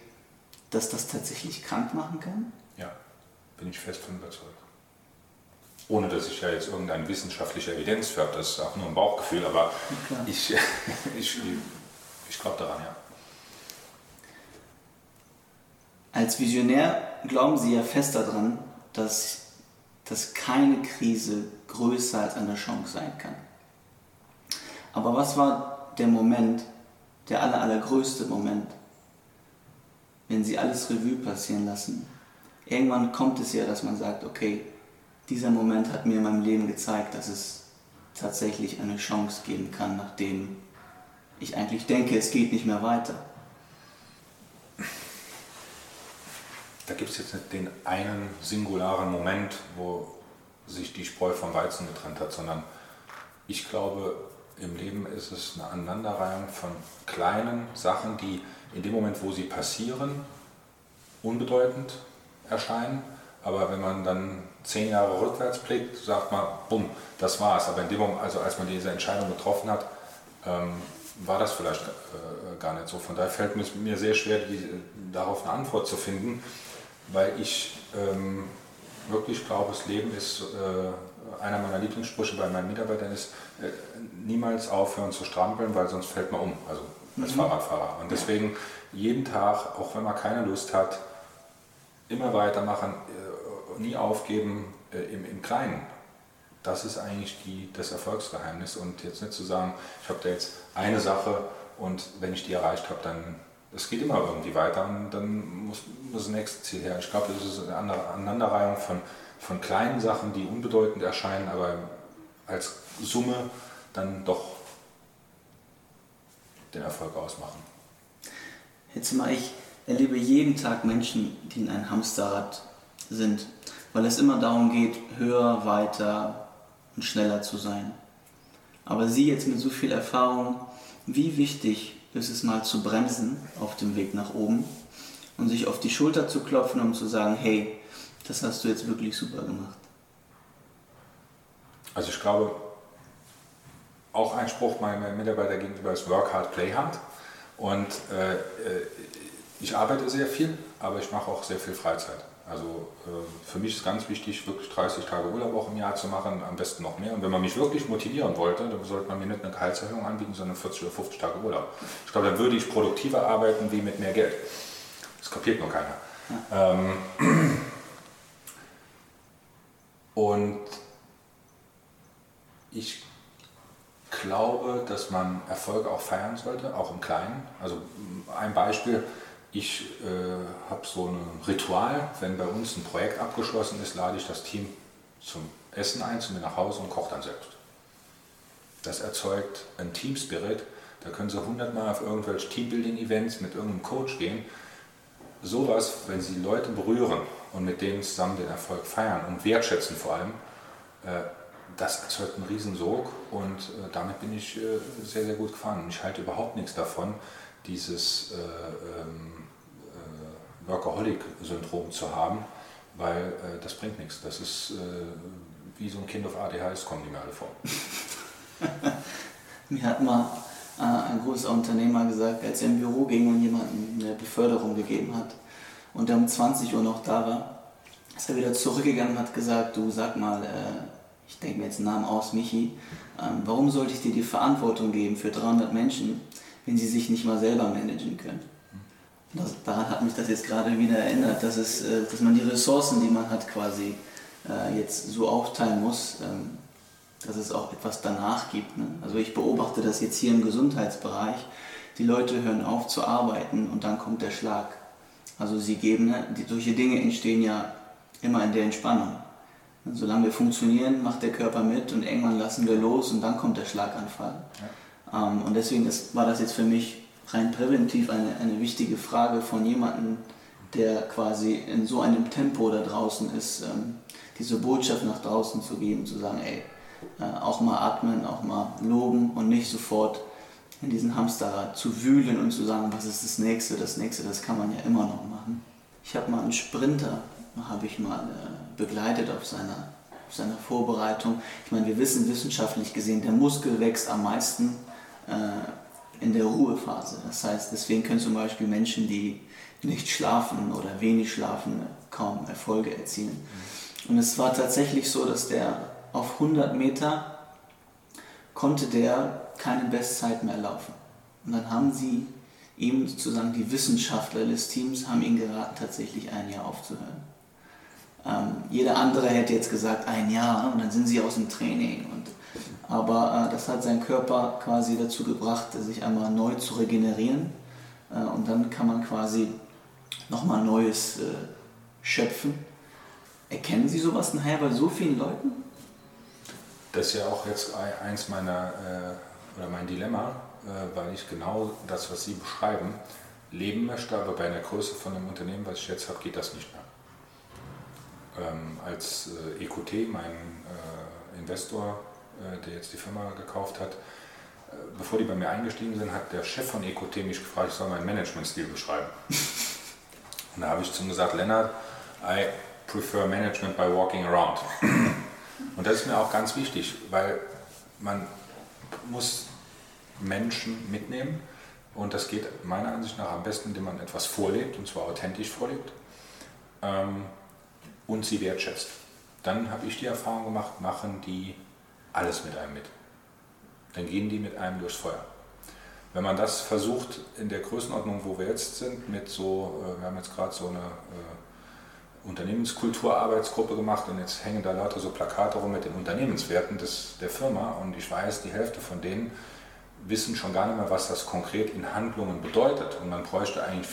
dass das tatsächlich krank machen kann? Ja, bin ich fest von überzeugt. Ohne dass ich ja jetzt irgendeine wissenschaftliche Evidenz für habe, das ist auch nur ein Bauchgefühl, aber ich, ich, ich glaube daran, ja. Als Visionär glauben Sie ja fest daran, dass, dass keine Krise größer als eine Chance sein kann. Aber was war der Moment, der aller, allergrößte Moment, wenn Sie alles Revue passieren lassen? Irgendwann kommt es ja, dass man sagt, okay, dieser Moment hat mir in meinem Leben gezeigt, dass es tatsächlich eine Chance geben kann, nachdem ich eigentlich denke, es geht nicht mehr weiter. Da gibt es jetzt nicht den einen singularen Moment, wo sich die Spreu vom Weizen getrennt hat, sondern ich glaube, im Leben ist es eine Aneinanderreihung von kleinen Sachen, die in dem Moment, wo sie passieren, unbedeutend erscheinen. Aber wenn man dann zehn Jahre rückwärts blickt, sagt man, bumm, das war's. Aber in dem Moment, also als man diese Entscheidung getroffen hat, ähm, war das vielleicht äh, gar nicht so. Von daher fällt es mir sehr schwer, die, darauf eine Antwort zu finden weil ich ähm, wirklich glaube, das Leben ist, äh, einer meiner Lieblingssprüche bei meinen Mitarbeitern ist, äh, niemals aufhören zu strampeln, weil sonst fällt man um, also als mhm. Fahrradfahrer. Und deswegen jeden Tag, auch wenn man keine Lust hat, immer weitermachen, äh, nie aufgeben äh, im, im Kleinen. Das ist eigentlich die, das Erfolgsgeheimnis und jetzt nicht zu sagen, ich habe da jetzt eine Sache und wenn ich die erreicht habe, dann es geht immer irgendwie weiter und dann muss, das nächste Ziel her. Ich glaube, das ist eine Aneinanderreihung von, von kleinen Sachen, die unbedeutend erscheinen, aber als Summe dann doch den Erfolg ausmachen. Jetzt mal, ich erlebe jeden Tag Menschen, die in einem Hamsterrad sind, weil es immer darum geht, höher, weiter und schneller zu sein. Aber Sie jetzt mit so viel Erfahrung, wie wichtig ist es mal zu bremsen auf dem Weg nach oben und sich auf die Schulter zu klopfen, um zu sagen, hey, das hast du jetzt wirklich super gemacht. Also ich glaube, auch ein Spruch meiner Mitarbeiter gegenüber ist Work hard, play hard. Und äh, äh ich arbeite sehr viel, aber ich mache auch sehr viel Freizeit. Also äh, für mich ist ganz wichtig, wirklich 30 Tage Urlaub auch im Jahr zu machen, am besten noch mehr. Und wenn man mich wirklich motivieren wollte, dann sollte man mir nicht eine Gehaltserhöhung anbieten, sondern 40 oder 50 Tage Urlaub. Ich glaube, dann würde ich produktiver arbeiten wie mit mehr Geld. Das kapiert nur keiner. Ja. Ähm, und ich glaube, dass man Erfolge auch feiern sollte, auch im Kleinen. Also ein Beispiel, ich äh, habe so ein Ritual, wenn bei uns ein Projekt abgeschlossen ist, lade ich das Team zum Essen ein, zu mir nach Hause und koche dann selbst. Das erzeugt ein Team Spirit, Da können sie hundertmal auf irgendwelche Teambuilding-Events mit irgendeinem Coach gehen. Sowas, wenn sie Leute berühren und mit denen zusammen den Erfolg feiern und wertschätzen vor allem, äh, das erzeugt einen riesen Sog und äh, damit bin ich äh, sehr, sehr gut gefahren. Ich halte überhaupt nichts davon, dieses ähm, Workaholic-Syndrom zu haben, weil das bringt nichts. Das ist wie so ein Kind auf ADHS, kommen die mir alle vor. Mir hat mal äh, ein großer Unternehmer gesagt, als er im Büro ging und jemandem eine Beförderung gegeben hat und der um 20 Uhr noch da war, ist er wieder zurückgegangen und hat gesagt, du sag mal, äh, ich denke mir jetzt einen Namen aus, Michi, ähm, warum sollte ich dir die Verantwortung geben für 300 Menschen, wenn sie sich nicht mal selber managen können? Das, daran hat mich das jetzt gerade wieder erinnert, dass, es, äh, dass man die Ressourcen, die man hat, quasi äh, jetzt so aufteilen muss, ähm, dass es auch etwas danach gibt. Ne? Also ich beobachte das jetzt hier im Gesundheitsbereich. Die Leute hören auf zu arbeiten und dann kommt der Schlag. Also sie geben, ne? die, solche Dinge entstehen ja immer in der Entspannung. Solange wir funktionieren, macht der Körper mit und irgendwann lassen wir los und dann kommt der Schlaganfall. Ja. Ähm, und deswegen ist, war das jetzt für mich rein präventiv eine, eine wichtige Frage von jemandem, der quasi in so einem Tempo da draußen ist, ähm, diese Botschaft nach draußen zu geben, zu sagen, ey, äh, auch mal atmen, auch mal loben und nicht sofort in diesen Hamsterrad zu wühlen und zu sagen, was ist das nächste, das nächste, das kann man ja immer noch machen. Ich habe mal einen Sprinter, habe ich mal äh, begleitet auf seiner, auf seiner Vorbereitung. Ich meine, wir wissen wissenschaftlich gesehen, der Muskel wächst am meisten äh, in der Ruhephase. Das heißt, deswegen können zum Beispiel Menschen, die nicht schlafen oder wenig schlafen, kaum Erfolge erzielen. Und es war tatsächlich so, dass der auf 100 Meter konnte der keine Bestzeit mehr laufen. Und dann haben sie ihm sozusagen die Wissenschaftler des Teams haben ihn geraten, tatsächlich ein Jahr aufzuhören. Ähm, jeder andere hätte jetzt gesagt ein Jahr und dann sind sie aus dem Training. Und, aber äh, das hat seinen Körper quasi dazu gebracht, sich einmal neu zu regenerieren. Äh, und dann kann man quasi nochmal Neues äh, schöpfen. Erkennen Sie sowas nachher bei so vielen Leuten? Das ist ja auch jetzt eins meiner, äh, oder mein Dilemma, äh, weil ich genau das, was Sie beschreiben, leben möchte, aber bei einer Größe von einem Unternehmen, was ich jetzt habe, geht das nicht mehr. Ähm, als äh, EQT, mein Investor, der jetzt die Firma gekauft hat, äh, bevor die bei mir eingestiegen sind, hat der Chef von EQT mich gefragt, ich soll meinen Managementstil beschreiben. Und da habe ich zu ihm gesagt, Lennart, I prefer management by walking around. Und das ist mir auch ganz wichtig, weil man muss Menschen mitnehmen und das geht meiner Ansicht nach am besten, indem man etwas vorlebt und zwar authentisch vorlebt ähm, und sie wertschätzt. Dann habe ich die Erfahrung gemacht, machen die alles mit einem mit. Dann gehen die mit einem durchs Feuer. Wenn man das versucht in der Größenordnung, wo wir jetzt sind, mit so, äh, wir haben jetzt gerade so eine äh, Unternehmenskulturarbeitsgruppe gemacht und jetzt hängen da lauter so Plakate rum mit den Unternehmenswerten des, der Firma und ich weiß, die Hälfte von denen wissen schon gar nicht mehr, was das konkret in Handlungen bedeutet und man bräuchte eigentlich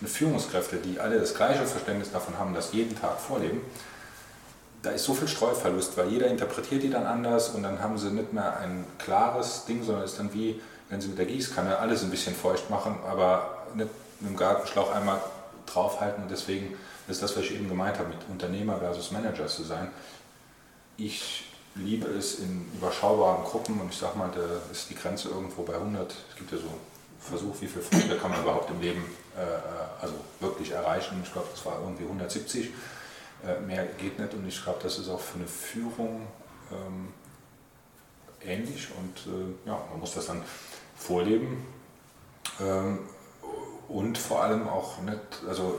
eine Führungskräfte, die alle das gleiche Verständnis davon haben, das jeden Tag vorleben. Da ist so viel Streuverlust, weil jeder interpretiert die dann anders und dann haben sie nicht mehr ein klares Ding, sondern es ist dann wie, wenn sie mit der Gießkanne alles ein bisschen feucht machen, aber nicht mit dem Gartenschlauch einmal draufhalten und deswegen ist das, was ich eben gemeint habe, mit Unternehmer versus Manager zu sein. Ich liebe es in überschaubaren Gruppen und ich sage mal, da ist die Grenze irgendwo bei 100. Es gibt ja so Versuch, wie viele Freunde kann man überhaupt im Leben äh, äh, also wirklich erreichen. Ich glaube, das war irgendwie 170. Äh, mehr geht nicht und ich glaube, das ist auch für eine Führung ähm, ähnlich und äh, ja, man muss das dann vorleben ähm, und vor allem auch nicht, also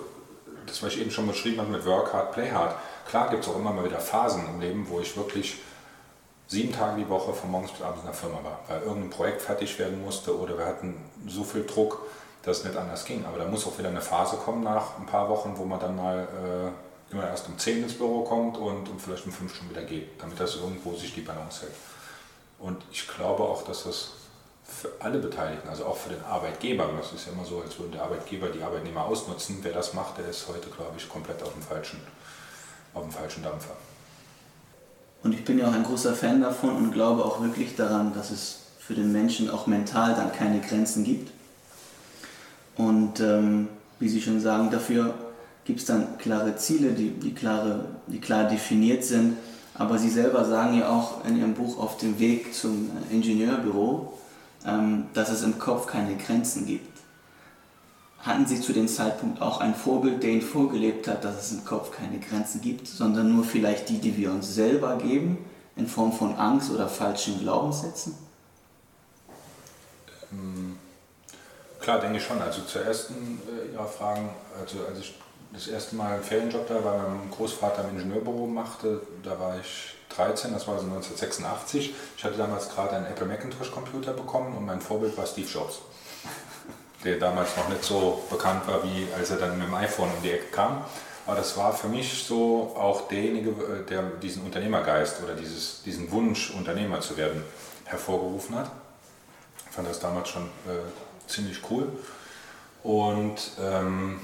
das, was ich eben schon beschrieben habe mit Work Hard, Play Hard. Klar gibt es auch immer mal wieder Phasen im Leben, wo ich wirklich sieben Tage die Woche von morgens bis abends in der Firma war, weil irgendein Projekt fertig werden musste oder wir hatten so viel Druck, dass es nicht anders ging. Aber da muss auch wieder eine Phase kommen nach ein paar Wochen, wo man dann mal äh, immer erst um 10 ins Büro kommt und um vielleicht um 5 Stunden wieder geht, damit das irgendwo sich die Balance hält. Und ich glaube auch, dass das für alle Beteiligten, also auch für den Arbeitgeber. Das ist ja immer so, als würde der Arbeitgeber die Arbeitnehmer ausnutzen. Wer das macht, der ist heute, glaube ich, komplett auf dem falschen, auf dem falschen Dampfer. Und ich bin ja auch ein großer Fan davon und glaube auch wirklich daran, dass es für den Menschen auch mental dann keine Grenzen gibt. Und ähm, wie Sie schon sagen, dafür gibt es dann klare Ziele, die, die, klare, die klar definiert sind. Aber Sie selber sagen ja auch in Ihrem Buch auf dem Weg zum Ingenieurbüro, ähm, dass es im Kopf keine Grenzen gibt. Hatten Sie zu dem Zeitpunkt auch ein Vorbild, der Ihnen vorgelebt hat, dass es im Kopf keine Grenzen gibt, sondern nur vielleicht die, die wir uns selber geben, in Form von Angst oder falschen Glaubenssätzen? Ähm, klar, denke ich schon. Also zur ersten äh, Ihrer Fragen, also als ich das erste Mal einen Ferienjob da bei meinem Großvater im Ingenieurbüro machte, da war ich 13, das war also 1986. Ich hatte damals gerade einen Apple Macintosh Computer bekommen und mein Vorbild war Steve Jobs, der damals noch nicht so bekannt war, wie als er dann mit dem iPhone um die Ecke kam. Aber das war für mich so auch derjenige, äh, der diesen Unternehmergeist oder dieses, diesen Wunsch, Unternehmer zu werden, hervorgerufen hat. Ich fand das damals schon äh, ziemlich cool. Und ähm,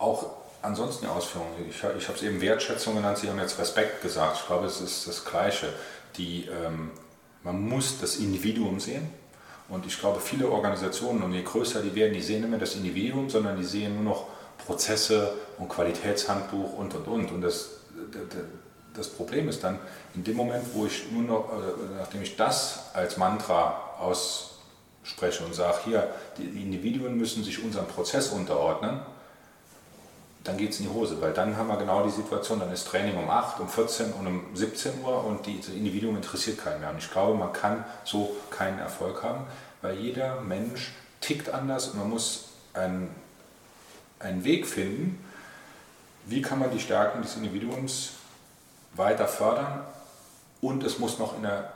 auch ansonsten die Ausführungen. Ich, ich habe es eben Wertschätzung genannt, Sie haben jetzt Respekt gesagt. Ich glaube, es ist das Gleiche. Die, ähm, man muss das Individuum sehen. Und ich glaube, viele Organisationen, und je größer die werden, die sehen nicht mehr das Individuum, sondern die sehen nur noch Prozesse und Qualitätshandbuch und und und. Und das, das Problem ist dann, in dem Moment, wo ich nur noch, äh, nachdem ich das als Mantra ausspreche und sage, hier, die Individuen müssen sich unserem Prozess unterordnen, dann geht es in die Hose, weil dann haben wir genau die Situation, dann ist Training um 8, um 14 und um 17 Uhr und das Individuum interessiert keinen mehr. Und ich glaube, man kann so keinen Erfolg haben, weil jeder Mensch tickt anders und man muss einen, einen Weg finden, wie kann man die Stärken des Individuums weiter fördern und es muss noch in der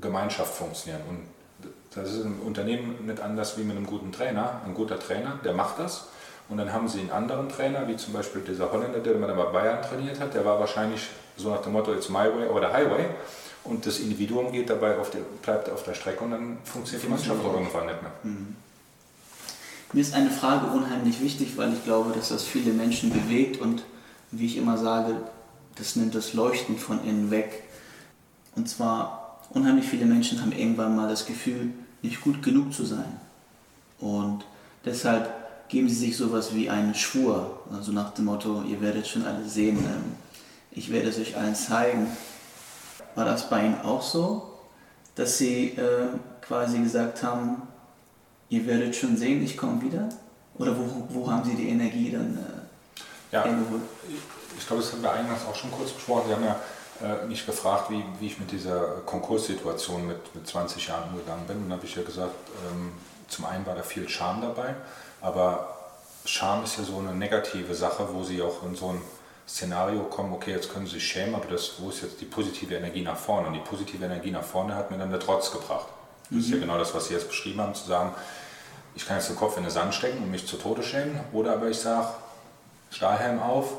Gemeinschaft funktionieren. Und das ist im Unternehmen nicht anders wie mit einem guten Trainer. Ein guter Trainer, der macht das und dann haben sie einen anderen Trainer, wie zum Beispiel dieser Holländer, der mal bei Bayern trainiert hat, der war wahrscheinlich so nach dem Motto, it's my way oder highway. Und das Individuum geht dabei auf der, bleibt auf der Strecke und dann funktioniert die Mannschaft irgendwann nicht mehr. Mhm. Mir ist eine Frage unheimlich wichtig, weil ich glaube, dass das viele Menschen bewegt und wie ich immer sage, das nimmt das Leuchten von innen weg. Und zwar, unheimlich viele Menschen haben irgendwann mal das Gefühl, nicht gut genug zu sein. Und deshalb geben sie sich sowas wie einen Schwur, also nach dem Motto, ihr werdet schon alle sehen, ähm, ich werde es euch allen zeigen. War das bei Ihnen auch so, dass Sie äh, quasi gesagt haben, ihr werdet schon sehen, ich komme wieder? Oder wo, wo haben Sie die Energie dann äh, ja, hergeholt? Ich glaube, das haben wir eingangs auch schon kurz besprochen. Sie haben ja äh, mich gefragt, wie, wie ich mit dieser Konkurssituation mit, mit 20 Jahren umgegangen bin. Und dann habe ich ja gesagt, ähm, zum einen war da viel Charme dabei, aber Scham ist ja so eine negative Sache, wo sie auch in so ein Szenario kommen, okay, jetzt können sie sich schämen, aber das, wo ist jetzt die positive Energie nach vorne? Und die positive Energie nach vorne hat mir dann der Trotz gebracht. Das mhm. ist ja mhm. genau das, was Sie jetzt beschrieben haben, zu sagen, ich kann jetzt den Kopf in den Sand stecken und mich zu Tode schämen, oder aber ich sage, Stahlhelm auf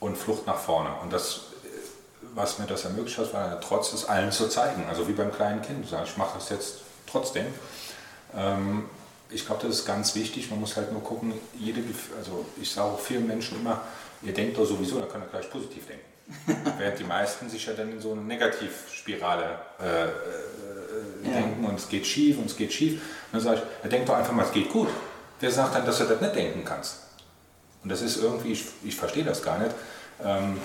und Flucht nach vorne. Und das, was mir das ermöglicht hat, war der Trotz, es allen zu zeigen. Also wie beim kleinen Kind, sagen, ich mache das jetzt trotzdem. Ähm, ich glaube, das ist ganz wichtig. Man muss halt nur gucken, jede, also ich sage auch vielen Menschen immer, ihr denkt doch sowieso, dann könnt ihr gleich positiv denken. Während die meisten sich ja dann in so eine Negativspirale äh, äh, ja. denken und es geht schief und es geht schief. Und dann sage ich, er denkt doch einfach mal, es geht gut. Wer sagt dann, dass du das nicht denken kannst? Und das ist irgendwie, ich, ich verstehe das gar nicht. Ähm,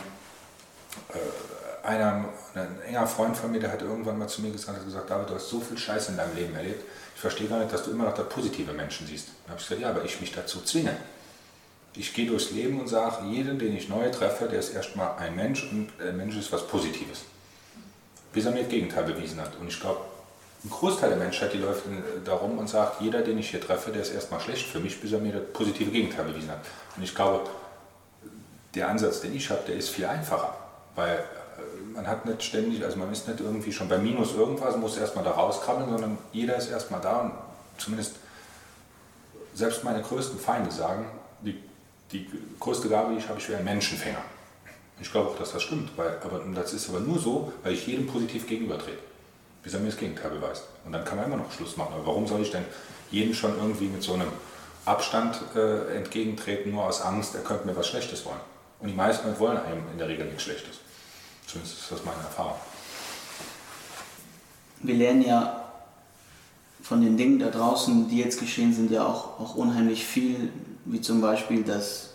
äh, einer, ein enger Freund von mir, der hat irgendwann mal zu mir gesagt, hat gesagt, David, du hast so viel Scheiß in deinem Leben erlebt ich verstehe gar nicht, dass du immer noch da positive Menschen siehst. Dann habe ich gesagt, ja, aber ich mich dazu zwinge. Ich gehe durchs Leben und sage, jeden, den ich neu treffe, der ist erstmal ein Mensch und ein Mensch ist was Positives. Bis er mir das Gegenteil bewiesen hat. Und ich glaube, ein Großteil der Menschheit, die läuft darum und sagt, jeder, den ich hier treffe, der ist erstmal schlecht für mich, bis er mir das positive Gegenteil bewiesen hat. Und ich glaube, der Ansatz, den ich habe, der ist viel einfacher. Weil man hat nicht ständig, also man ist nicht irgendwie schon bei Minus irgendwas, muss erstmal da rauskrabbeln, sondern jeder ist erstmal da und zumindest selbst meine größten Feinde sagen, die, die größte Gabe, die ich habe, ich wäre ein Menschenfänger. Ich glaube auch, dass das stimmt, weil, aber das ist aber nur so, weil ich jedem positiv gegenübertrete, bis er mir das Gegenteil beweist. Und dann kann man immer noch Schluss machen. Aber warum soll ich denn jedem schon irgendwie mit so einem Abstand äh, entgegentreten, nur aus Angst, er könnte mir was Schlechtes wollen? Und die meisten wollen einem in der Regel nichts Schlechtes. Zumindest ist das meine Erfahrung. wir lernen ja von den Dingen da draußen, die jetzt geschehen sind, ja auch, auch unheimlich viel, wie zum Beispiel, dass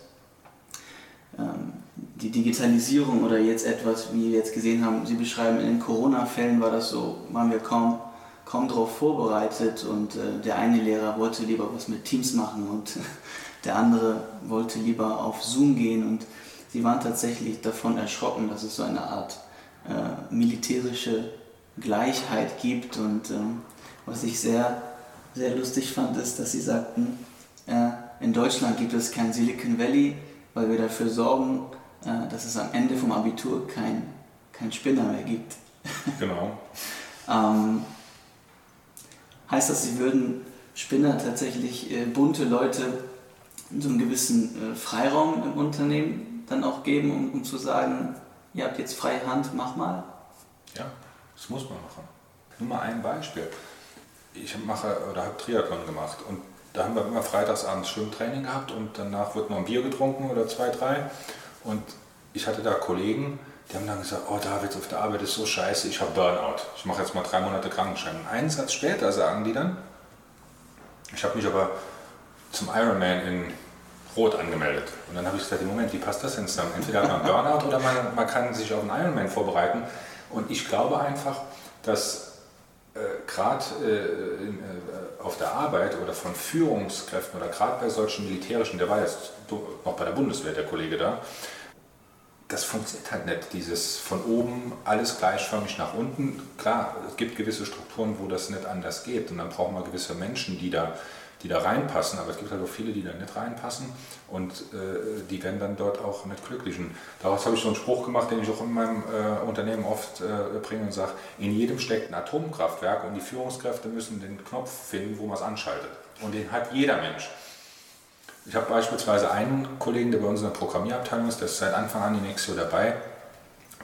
ähm, die Digitalisierung oder jetzt etwas, wie wir jetzt gesehen haben, Sie beschreiben, in den Corona-Fällen war das so, waren wir kaum, kaum darauf vorbereitet und äh, der eine Lehrer wollte lieber was mit Teams machen und der andere wollte lieber auf Zoom gehen und sie waren tatsächlich davon erschrocken, dass es so eine Art äh, militärische Gleichheit gibt und ähm, was ich sehr, sehr lustig fand, ist, dass sie sagten, äh, in Deutschland gibt es kein Silicon Valley, weil wir dafür sorgen, äh, dass es am Ende vom Abitur kein, kein Spinner mehr gibt. Genau. ähm, heißt das, Sie würden Spinner tatsächlich äh, bunte Leute so einen gewissen äh, Freiraum im Unternehmen dann auch geben, um, um zu sagen, ihr habt jetzt freie Hand, mach mal? Ja, das muss man machen. Nur mal ein Beispiel. Ich mache oder habe Triathlon gemacht und da haben wir immer freitagsabends Schwimmtraining gehabt und danach wird noch ein Bier getrunken oder zwei, drei. Und ich hatte da Kollegen, die haben dann gesagt, oh David, auf der Arbeit ist so scheiße, ich habe Burnout. Ich mache jetzt mal drei Monate Krankenschein. Einen Satz später sagen die dann, ich habe mich aber zum Ironman in Rot angemeldet. Und dann habe ich gesagt, im Moment, wie passt das denn zusammen? Entweder hat man Burnout oder man, man kann sich auf einen Ironman vorbereiten. Und ich glaube einfach, dass äh, gerade äh, äh, auf der Arbeit oder von Führungskräften oder gerade bei solchen militärischen, der war jetzt noch bei der Bundeswehr, der Kollege da, das funktioniert halt nicht, dieses von oben alles gleichförmig nach unten. Klar, es gibt gewisse Strukturen, wo das nicht anders geht und dann brauchen wir gewisse Menschen, die da die da reinpassen, aber es gibt halt auch viele, die da nicht reinpassen und äh, die werden dann dort auch nicht glücklich. Und daraus habe ich so einen Spruch gemacht, den ich auch in meinem äh, Unternehmen oft äh, bringe und sage, in jedem steckt ein Atomkraftwerk und die Führungskräfte müssen den Knopf finden, wo man es anschaltet. Und den hat jeder Mensch. Ich habe beispielsweise einen Kollegen, der bei uns in der Programmierabteilung ist, der ist seit Anfang an die nächste dabei.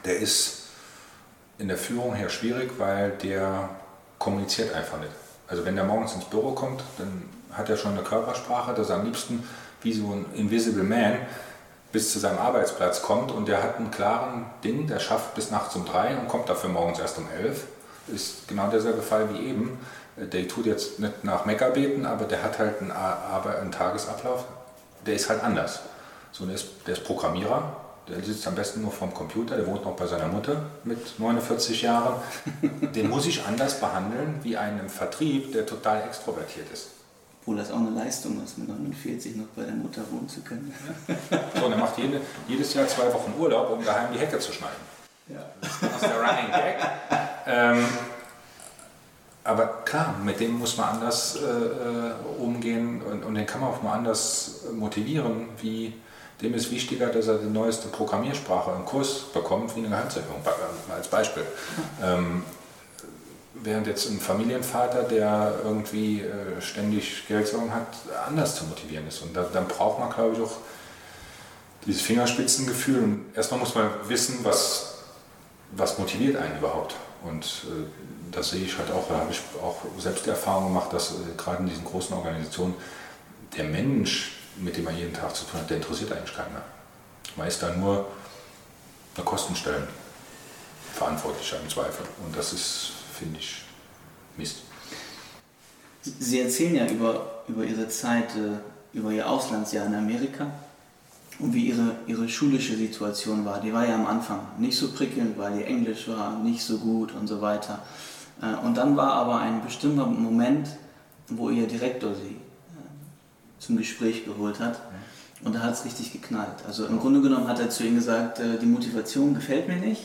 Der ist in der Führung her schwierig, weil der kommuniziert einfach nicht. Also wenn der morgens ins Büro kommt, dann hat er schon eine Körpersprache, dass er am liebsten wie so ein Invisible Man bis zu seinem Arbeitsplatz kommt und der hat einen klaren Ding, der schafft bis nachts um drei und kommt dafür morgens erst um elf. Ist genau derselbe Fall wie eben. Der tut jetzt nicht nach Mekka beten, aber der hat halt einen, einen Tagesablauf, der ist halt anders. So, der, ist, der ist Programmierer, der sitzt am besten nur vorm Computer, der wohnt noch bei seiner Mutter mit 49 Jahren. Den muss ich anders behandeln wie einen Vertrieb, der total extrovertiert ist. Obwohl das auch eine Leistung ist, mit 49 noch bei der Mutter wohnen zu können. so, und er macht jede, jedes Jahr zwei Wochen Urlaub, um daheim die Hecke zu schneiden. Ja. Das ist der Running Gag. Ähm, aber klar, mit dem muss man anders äh, äh, umgehen und, und, den kann man auch mal anders motivieren, wie dem ist wichtiger, dass er die neueste Programmiersprache im Kurs bekommt, wie eine Gehaltserhöhung, als Beispiel. Ähm, Während jetzt ein Familienvater, der irgendwie äh, ständig Geldsorgen hat, anders zu motivieren ist. Und da, dann braucht man, glaube ich, auch dieses Fingerspitzengefühl. Und erstmal muss man wissen, was, was motiviert einen überhaupt. Und äh, das sehe ich halt auch, da habe ich auch selbst die Erfahrung gemacht, dass äh, gerade in diesen großen Organisationen der Mensch, mit dem man jeden Tag zu tun hat, der interessiert eigentlich keiner. Man ist da nur eine Kostenstellen verantwortlicher im Zweifel. Und das ist finde ich Mist. Sie erzählen ja über, über Ihre Zeit, äh, über Ihr Auslandsjahr in Amerika und wie Ihre, Ihre schulische Situation war. Die war ja am Anfang nicht so prickelnd, weil Ihr Englisch war nicht so gut und so weiter. Äh, und dann war aber ein bestimmter Moment, wo Ihr Direktor Sie äh, zum Gespräch geholt hat. Und da hat es richtig geknallt. Also im Grunde genommen hat er zu Ihnen gesagt, die Motivation gefällt mir nicht.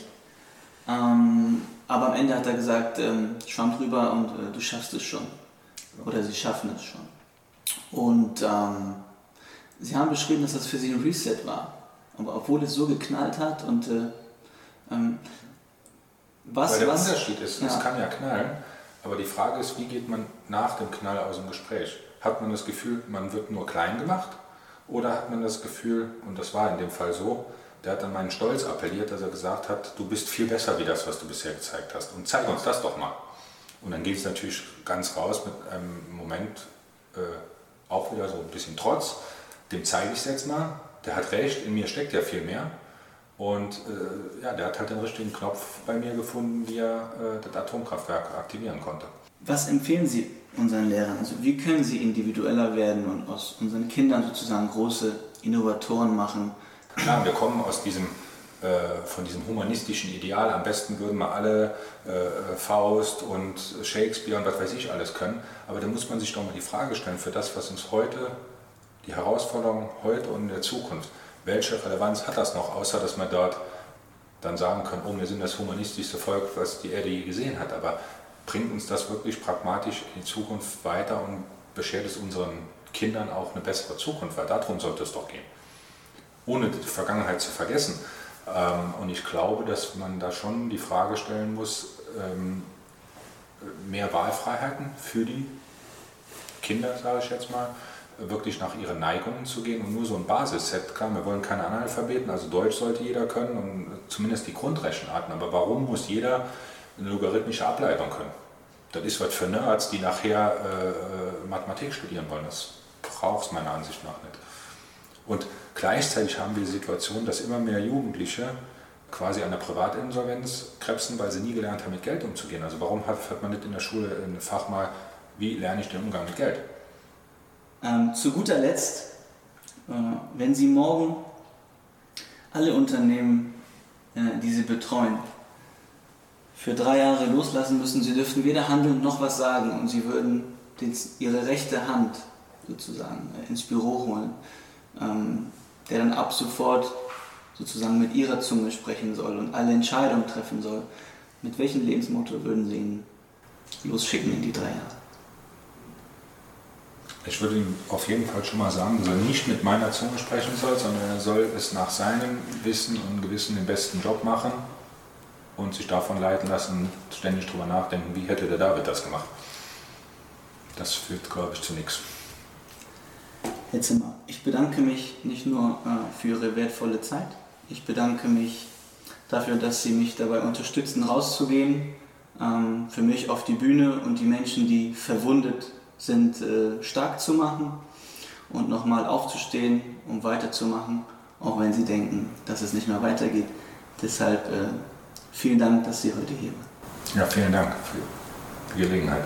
Ähm, aber am Ende hat er gesagt, ähm, schwamm drüber und äh, du schaffst es schon. Oder sie schaffen es schon. Und ähm, sie haben beschrieben, dass das für sie ein Reset war. Aber obwohl es so geknallt hat und äh, ähm, was. Weil der was, Unterschied ist, ja. es kann ja knallen, aber die Frage ist, wie geht man nach dem Knall aus dem Gespräch? Hat man das Gefühl, man wird nur klein gemacht? Oder hat man das Gefühl, und das war in dem Fall so, der hat an meinen Stolz appelliert, dass er gesagt hat, du bist viel besser wie das, was du bisher gezeigt hast. Und zeig uns das doch mal. Und dann geht es natürlich ganz raus mit einem Moment äh, auch wieder so ein bisschen Trotz. Dem zeige ich es jetzt mal. Der hat recht, in mir steckt ja viel mehr. Und äh, ja, der hat halt den richtigen Knopf bei mir gefunden, wie er äh, das Atomkraftwerk aktivieren konnte. Was empfehlen Sie unseren Lehrern? Also wie können sie individueller werden und aus unseren Kindern sozusagen große Innovatoren machen? Klar, wir kommen aus diesem äh, von diesem humanistischen Ideal. Am besten würden wir alle äh, Faust und Shakespeare und was weiß ich alles können. Aber da muss man sich doch mal die Frage stellen, für das, was uns heute, die Herausforderung heute und in der Zukunft, welche Relevanz hat das noch, außer dass man dort dann sagen kann, oh, wir sind das humanistischste Volk, was die Erde je gesehen hat. Aber bringt uns das wirklich pragmatisch in die Zukunft weiter und beschert es unseren Kindern auch eine bessere Zukunft? Weil darum sollte es doch gehen. Ohne die Vergangenheit zu vergessen. Ähm, und ich glaube, dass man da schon die Frage stellen muss, ähm, mehr Wahlfreiheiten für die Kinder, sage ich jetzt mal, wirklich nach ihren Neigungen zu gehen und nur so ein Basisset, klar, wir wollen keine Analphabeten, also Deutsch sollte jeder können und zumindest die Grundrechenarten, aber warum muss jeder eine logarithmische Ableitung können? Das ist was für Nerds, die nachher äh, Mathematik studieren wollen, das braucht es meiner Ansicht nach nicht. Und gleichzeitig haben wir die Situation, dass immer mehr Jugendliche quasi an der Privatinsolvenz krebsen, weil sie nie gelernt haben, mit Geld umzugehen. Also warum hat, hat man nicht in der Schule ein Fach mal, wie lerne ich den Umgang mit Geld? Ähm, zu guter Letzt, äh, wenn Sie morgen alle Unternehmen, äh, die Sie betreuen, für drei Jahre loslassen müssen, Sie dürften weder handeln noch was sagen und Sie würden den, Ihre rechte Hand sozusagen äh, ins Büro holen ähm, der dann ab sofort sozusagen mit ihrer Zunge sprechen soll und alle Entscheidungen treffen soll. Mit welchem Lebensmotto würden Sie ihn losschicken in die drei Jahre? Ich würde ihm auf jeden Fall schon mal sagen, dass er nicht mit meiner Zunge sprechen soll, sondern er soll es nach seinem Wissen und Gewissen den besten Job machen und sich davon leiten lassen, ständig darüber nachdenken, wie hätte der David das gemacht. Das führt, glaube ich, zu nichts. Herr Zimmer, ich bedanke mich nicht nur äh, für Ihre wertvolle Zeit, ich bedanke mich dafür, dass Sie mich dabei unterstützen, rauszugehen, ähm, für mich auf die Bühne und die Menschen, die verwundet sind, äh, stark zu machen und nochmal aufzustehen, um weiterzumachen, auch wenn Sie denken, dass es nicht mehr weitergeht. Deshalb äh, vielen Dank, dass Sie heute hier waren. Ja, vielen Dank für die Gelegenheit.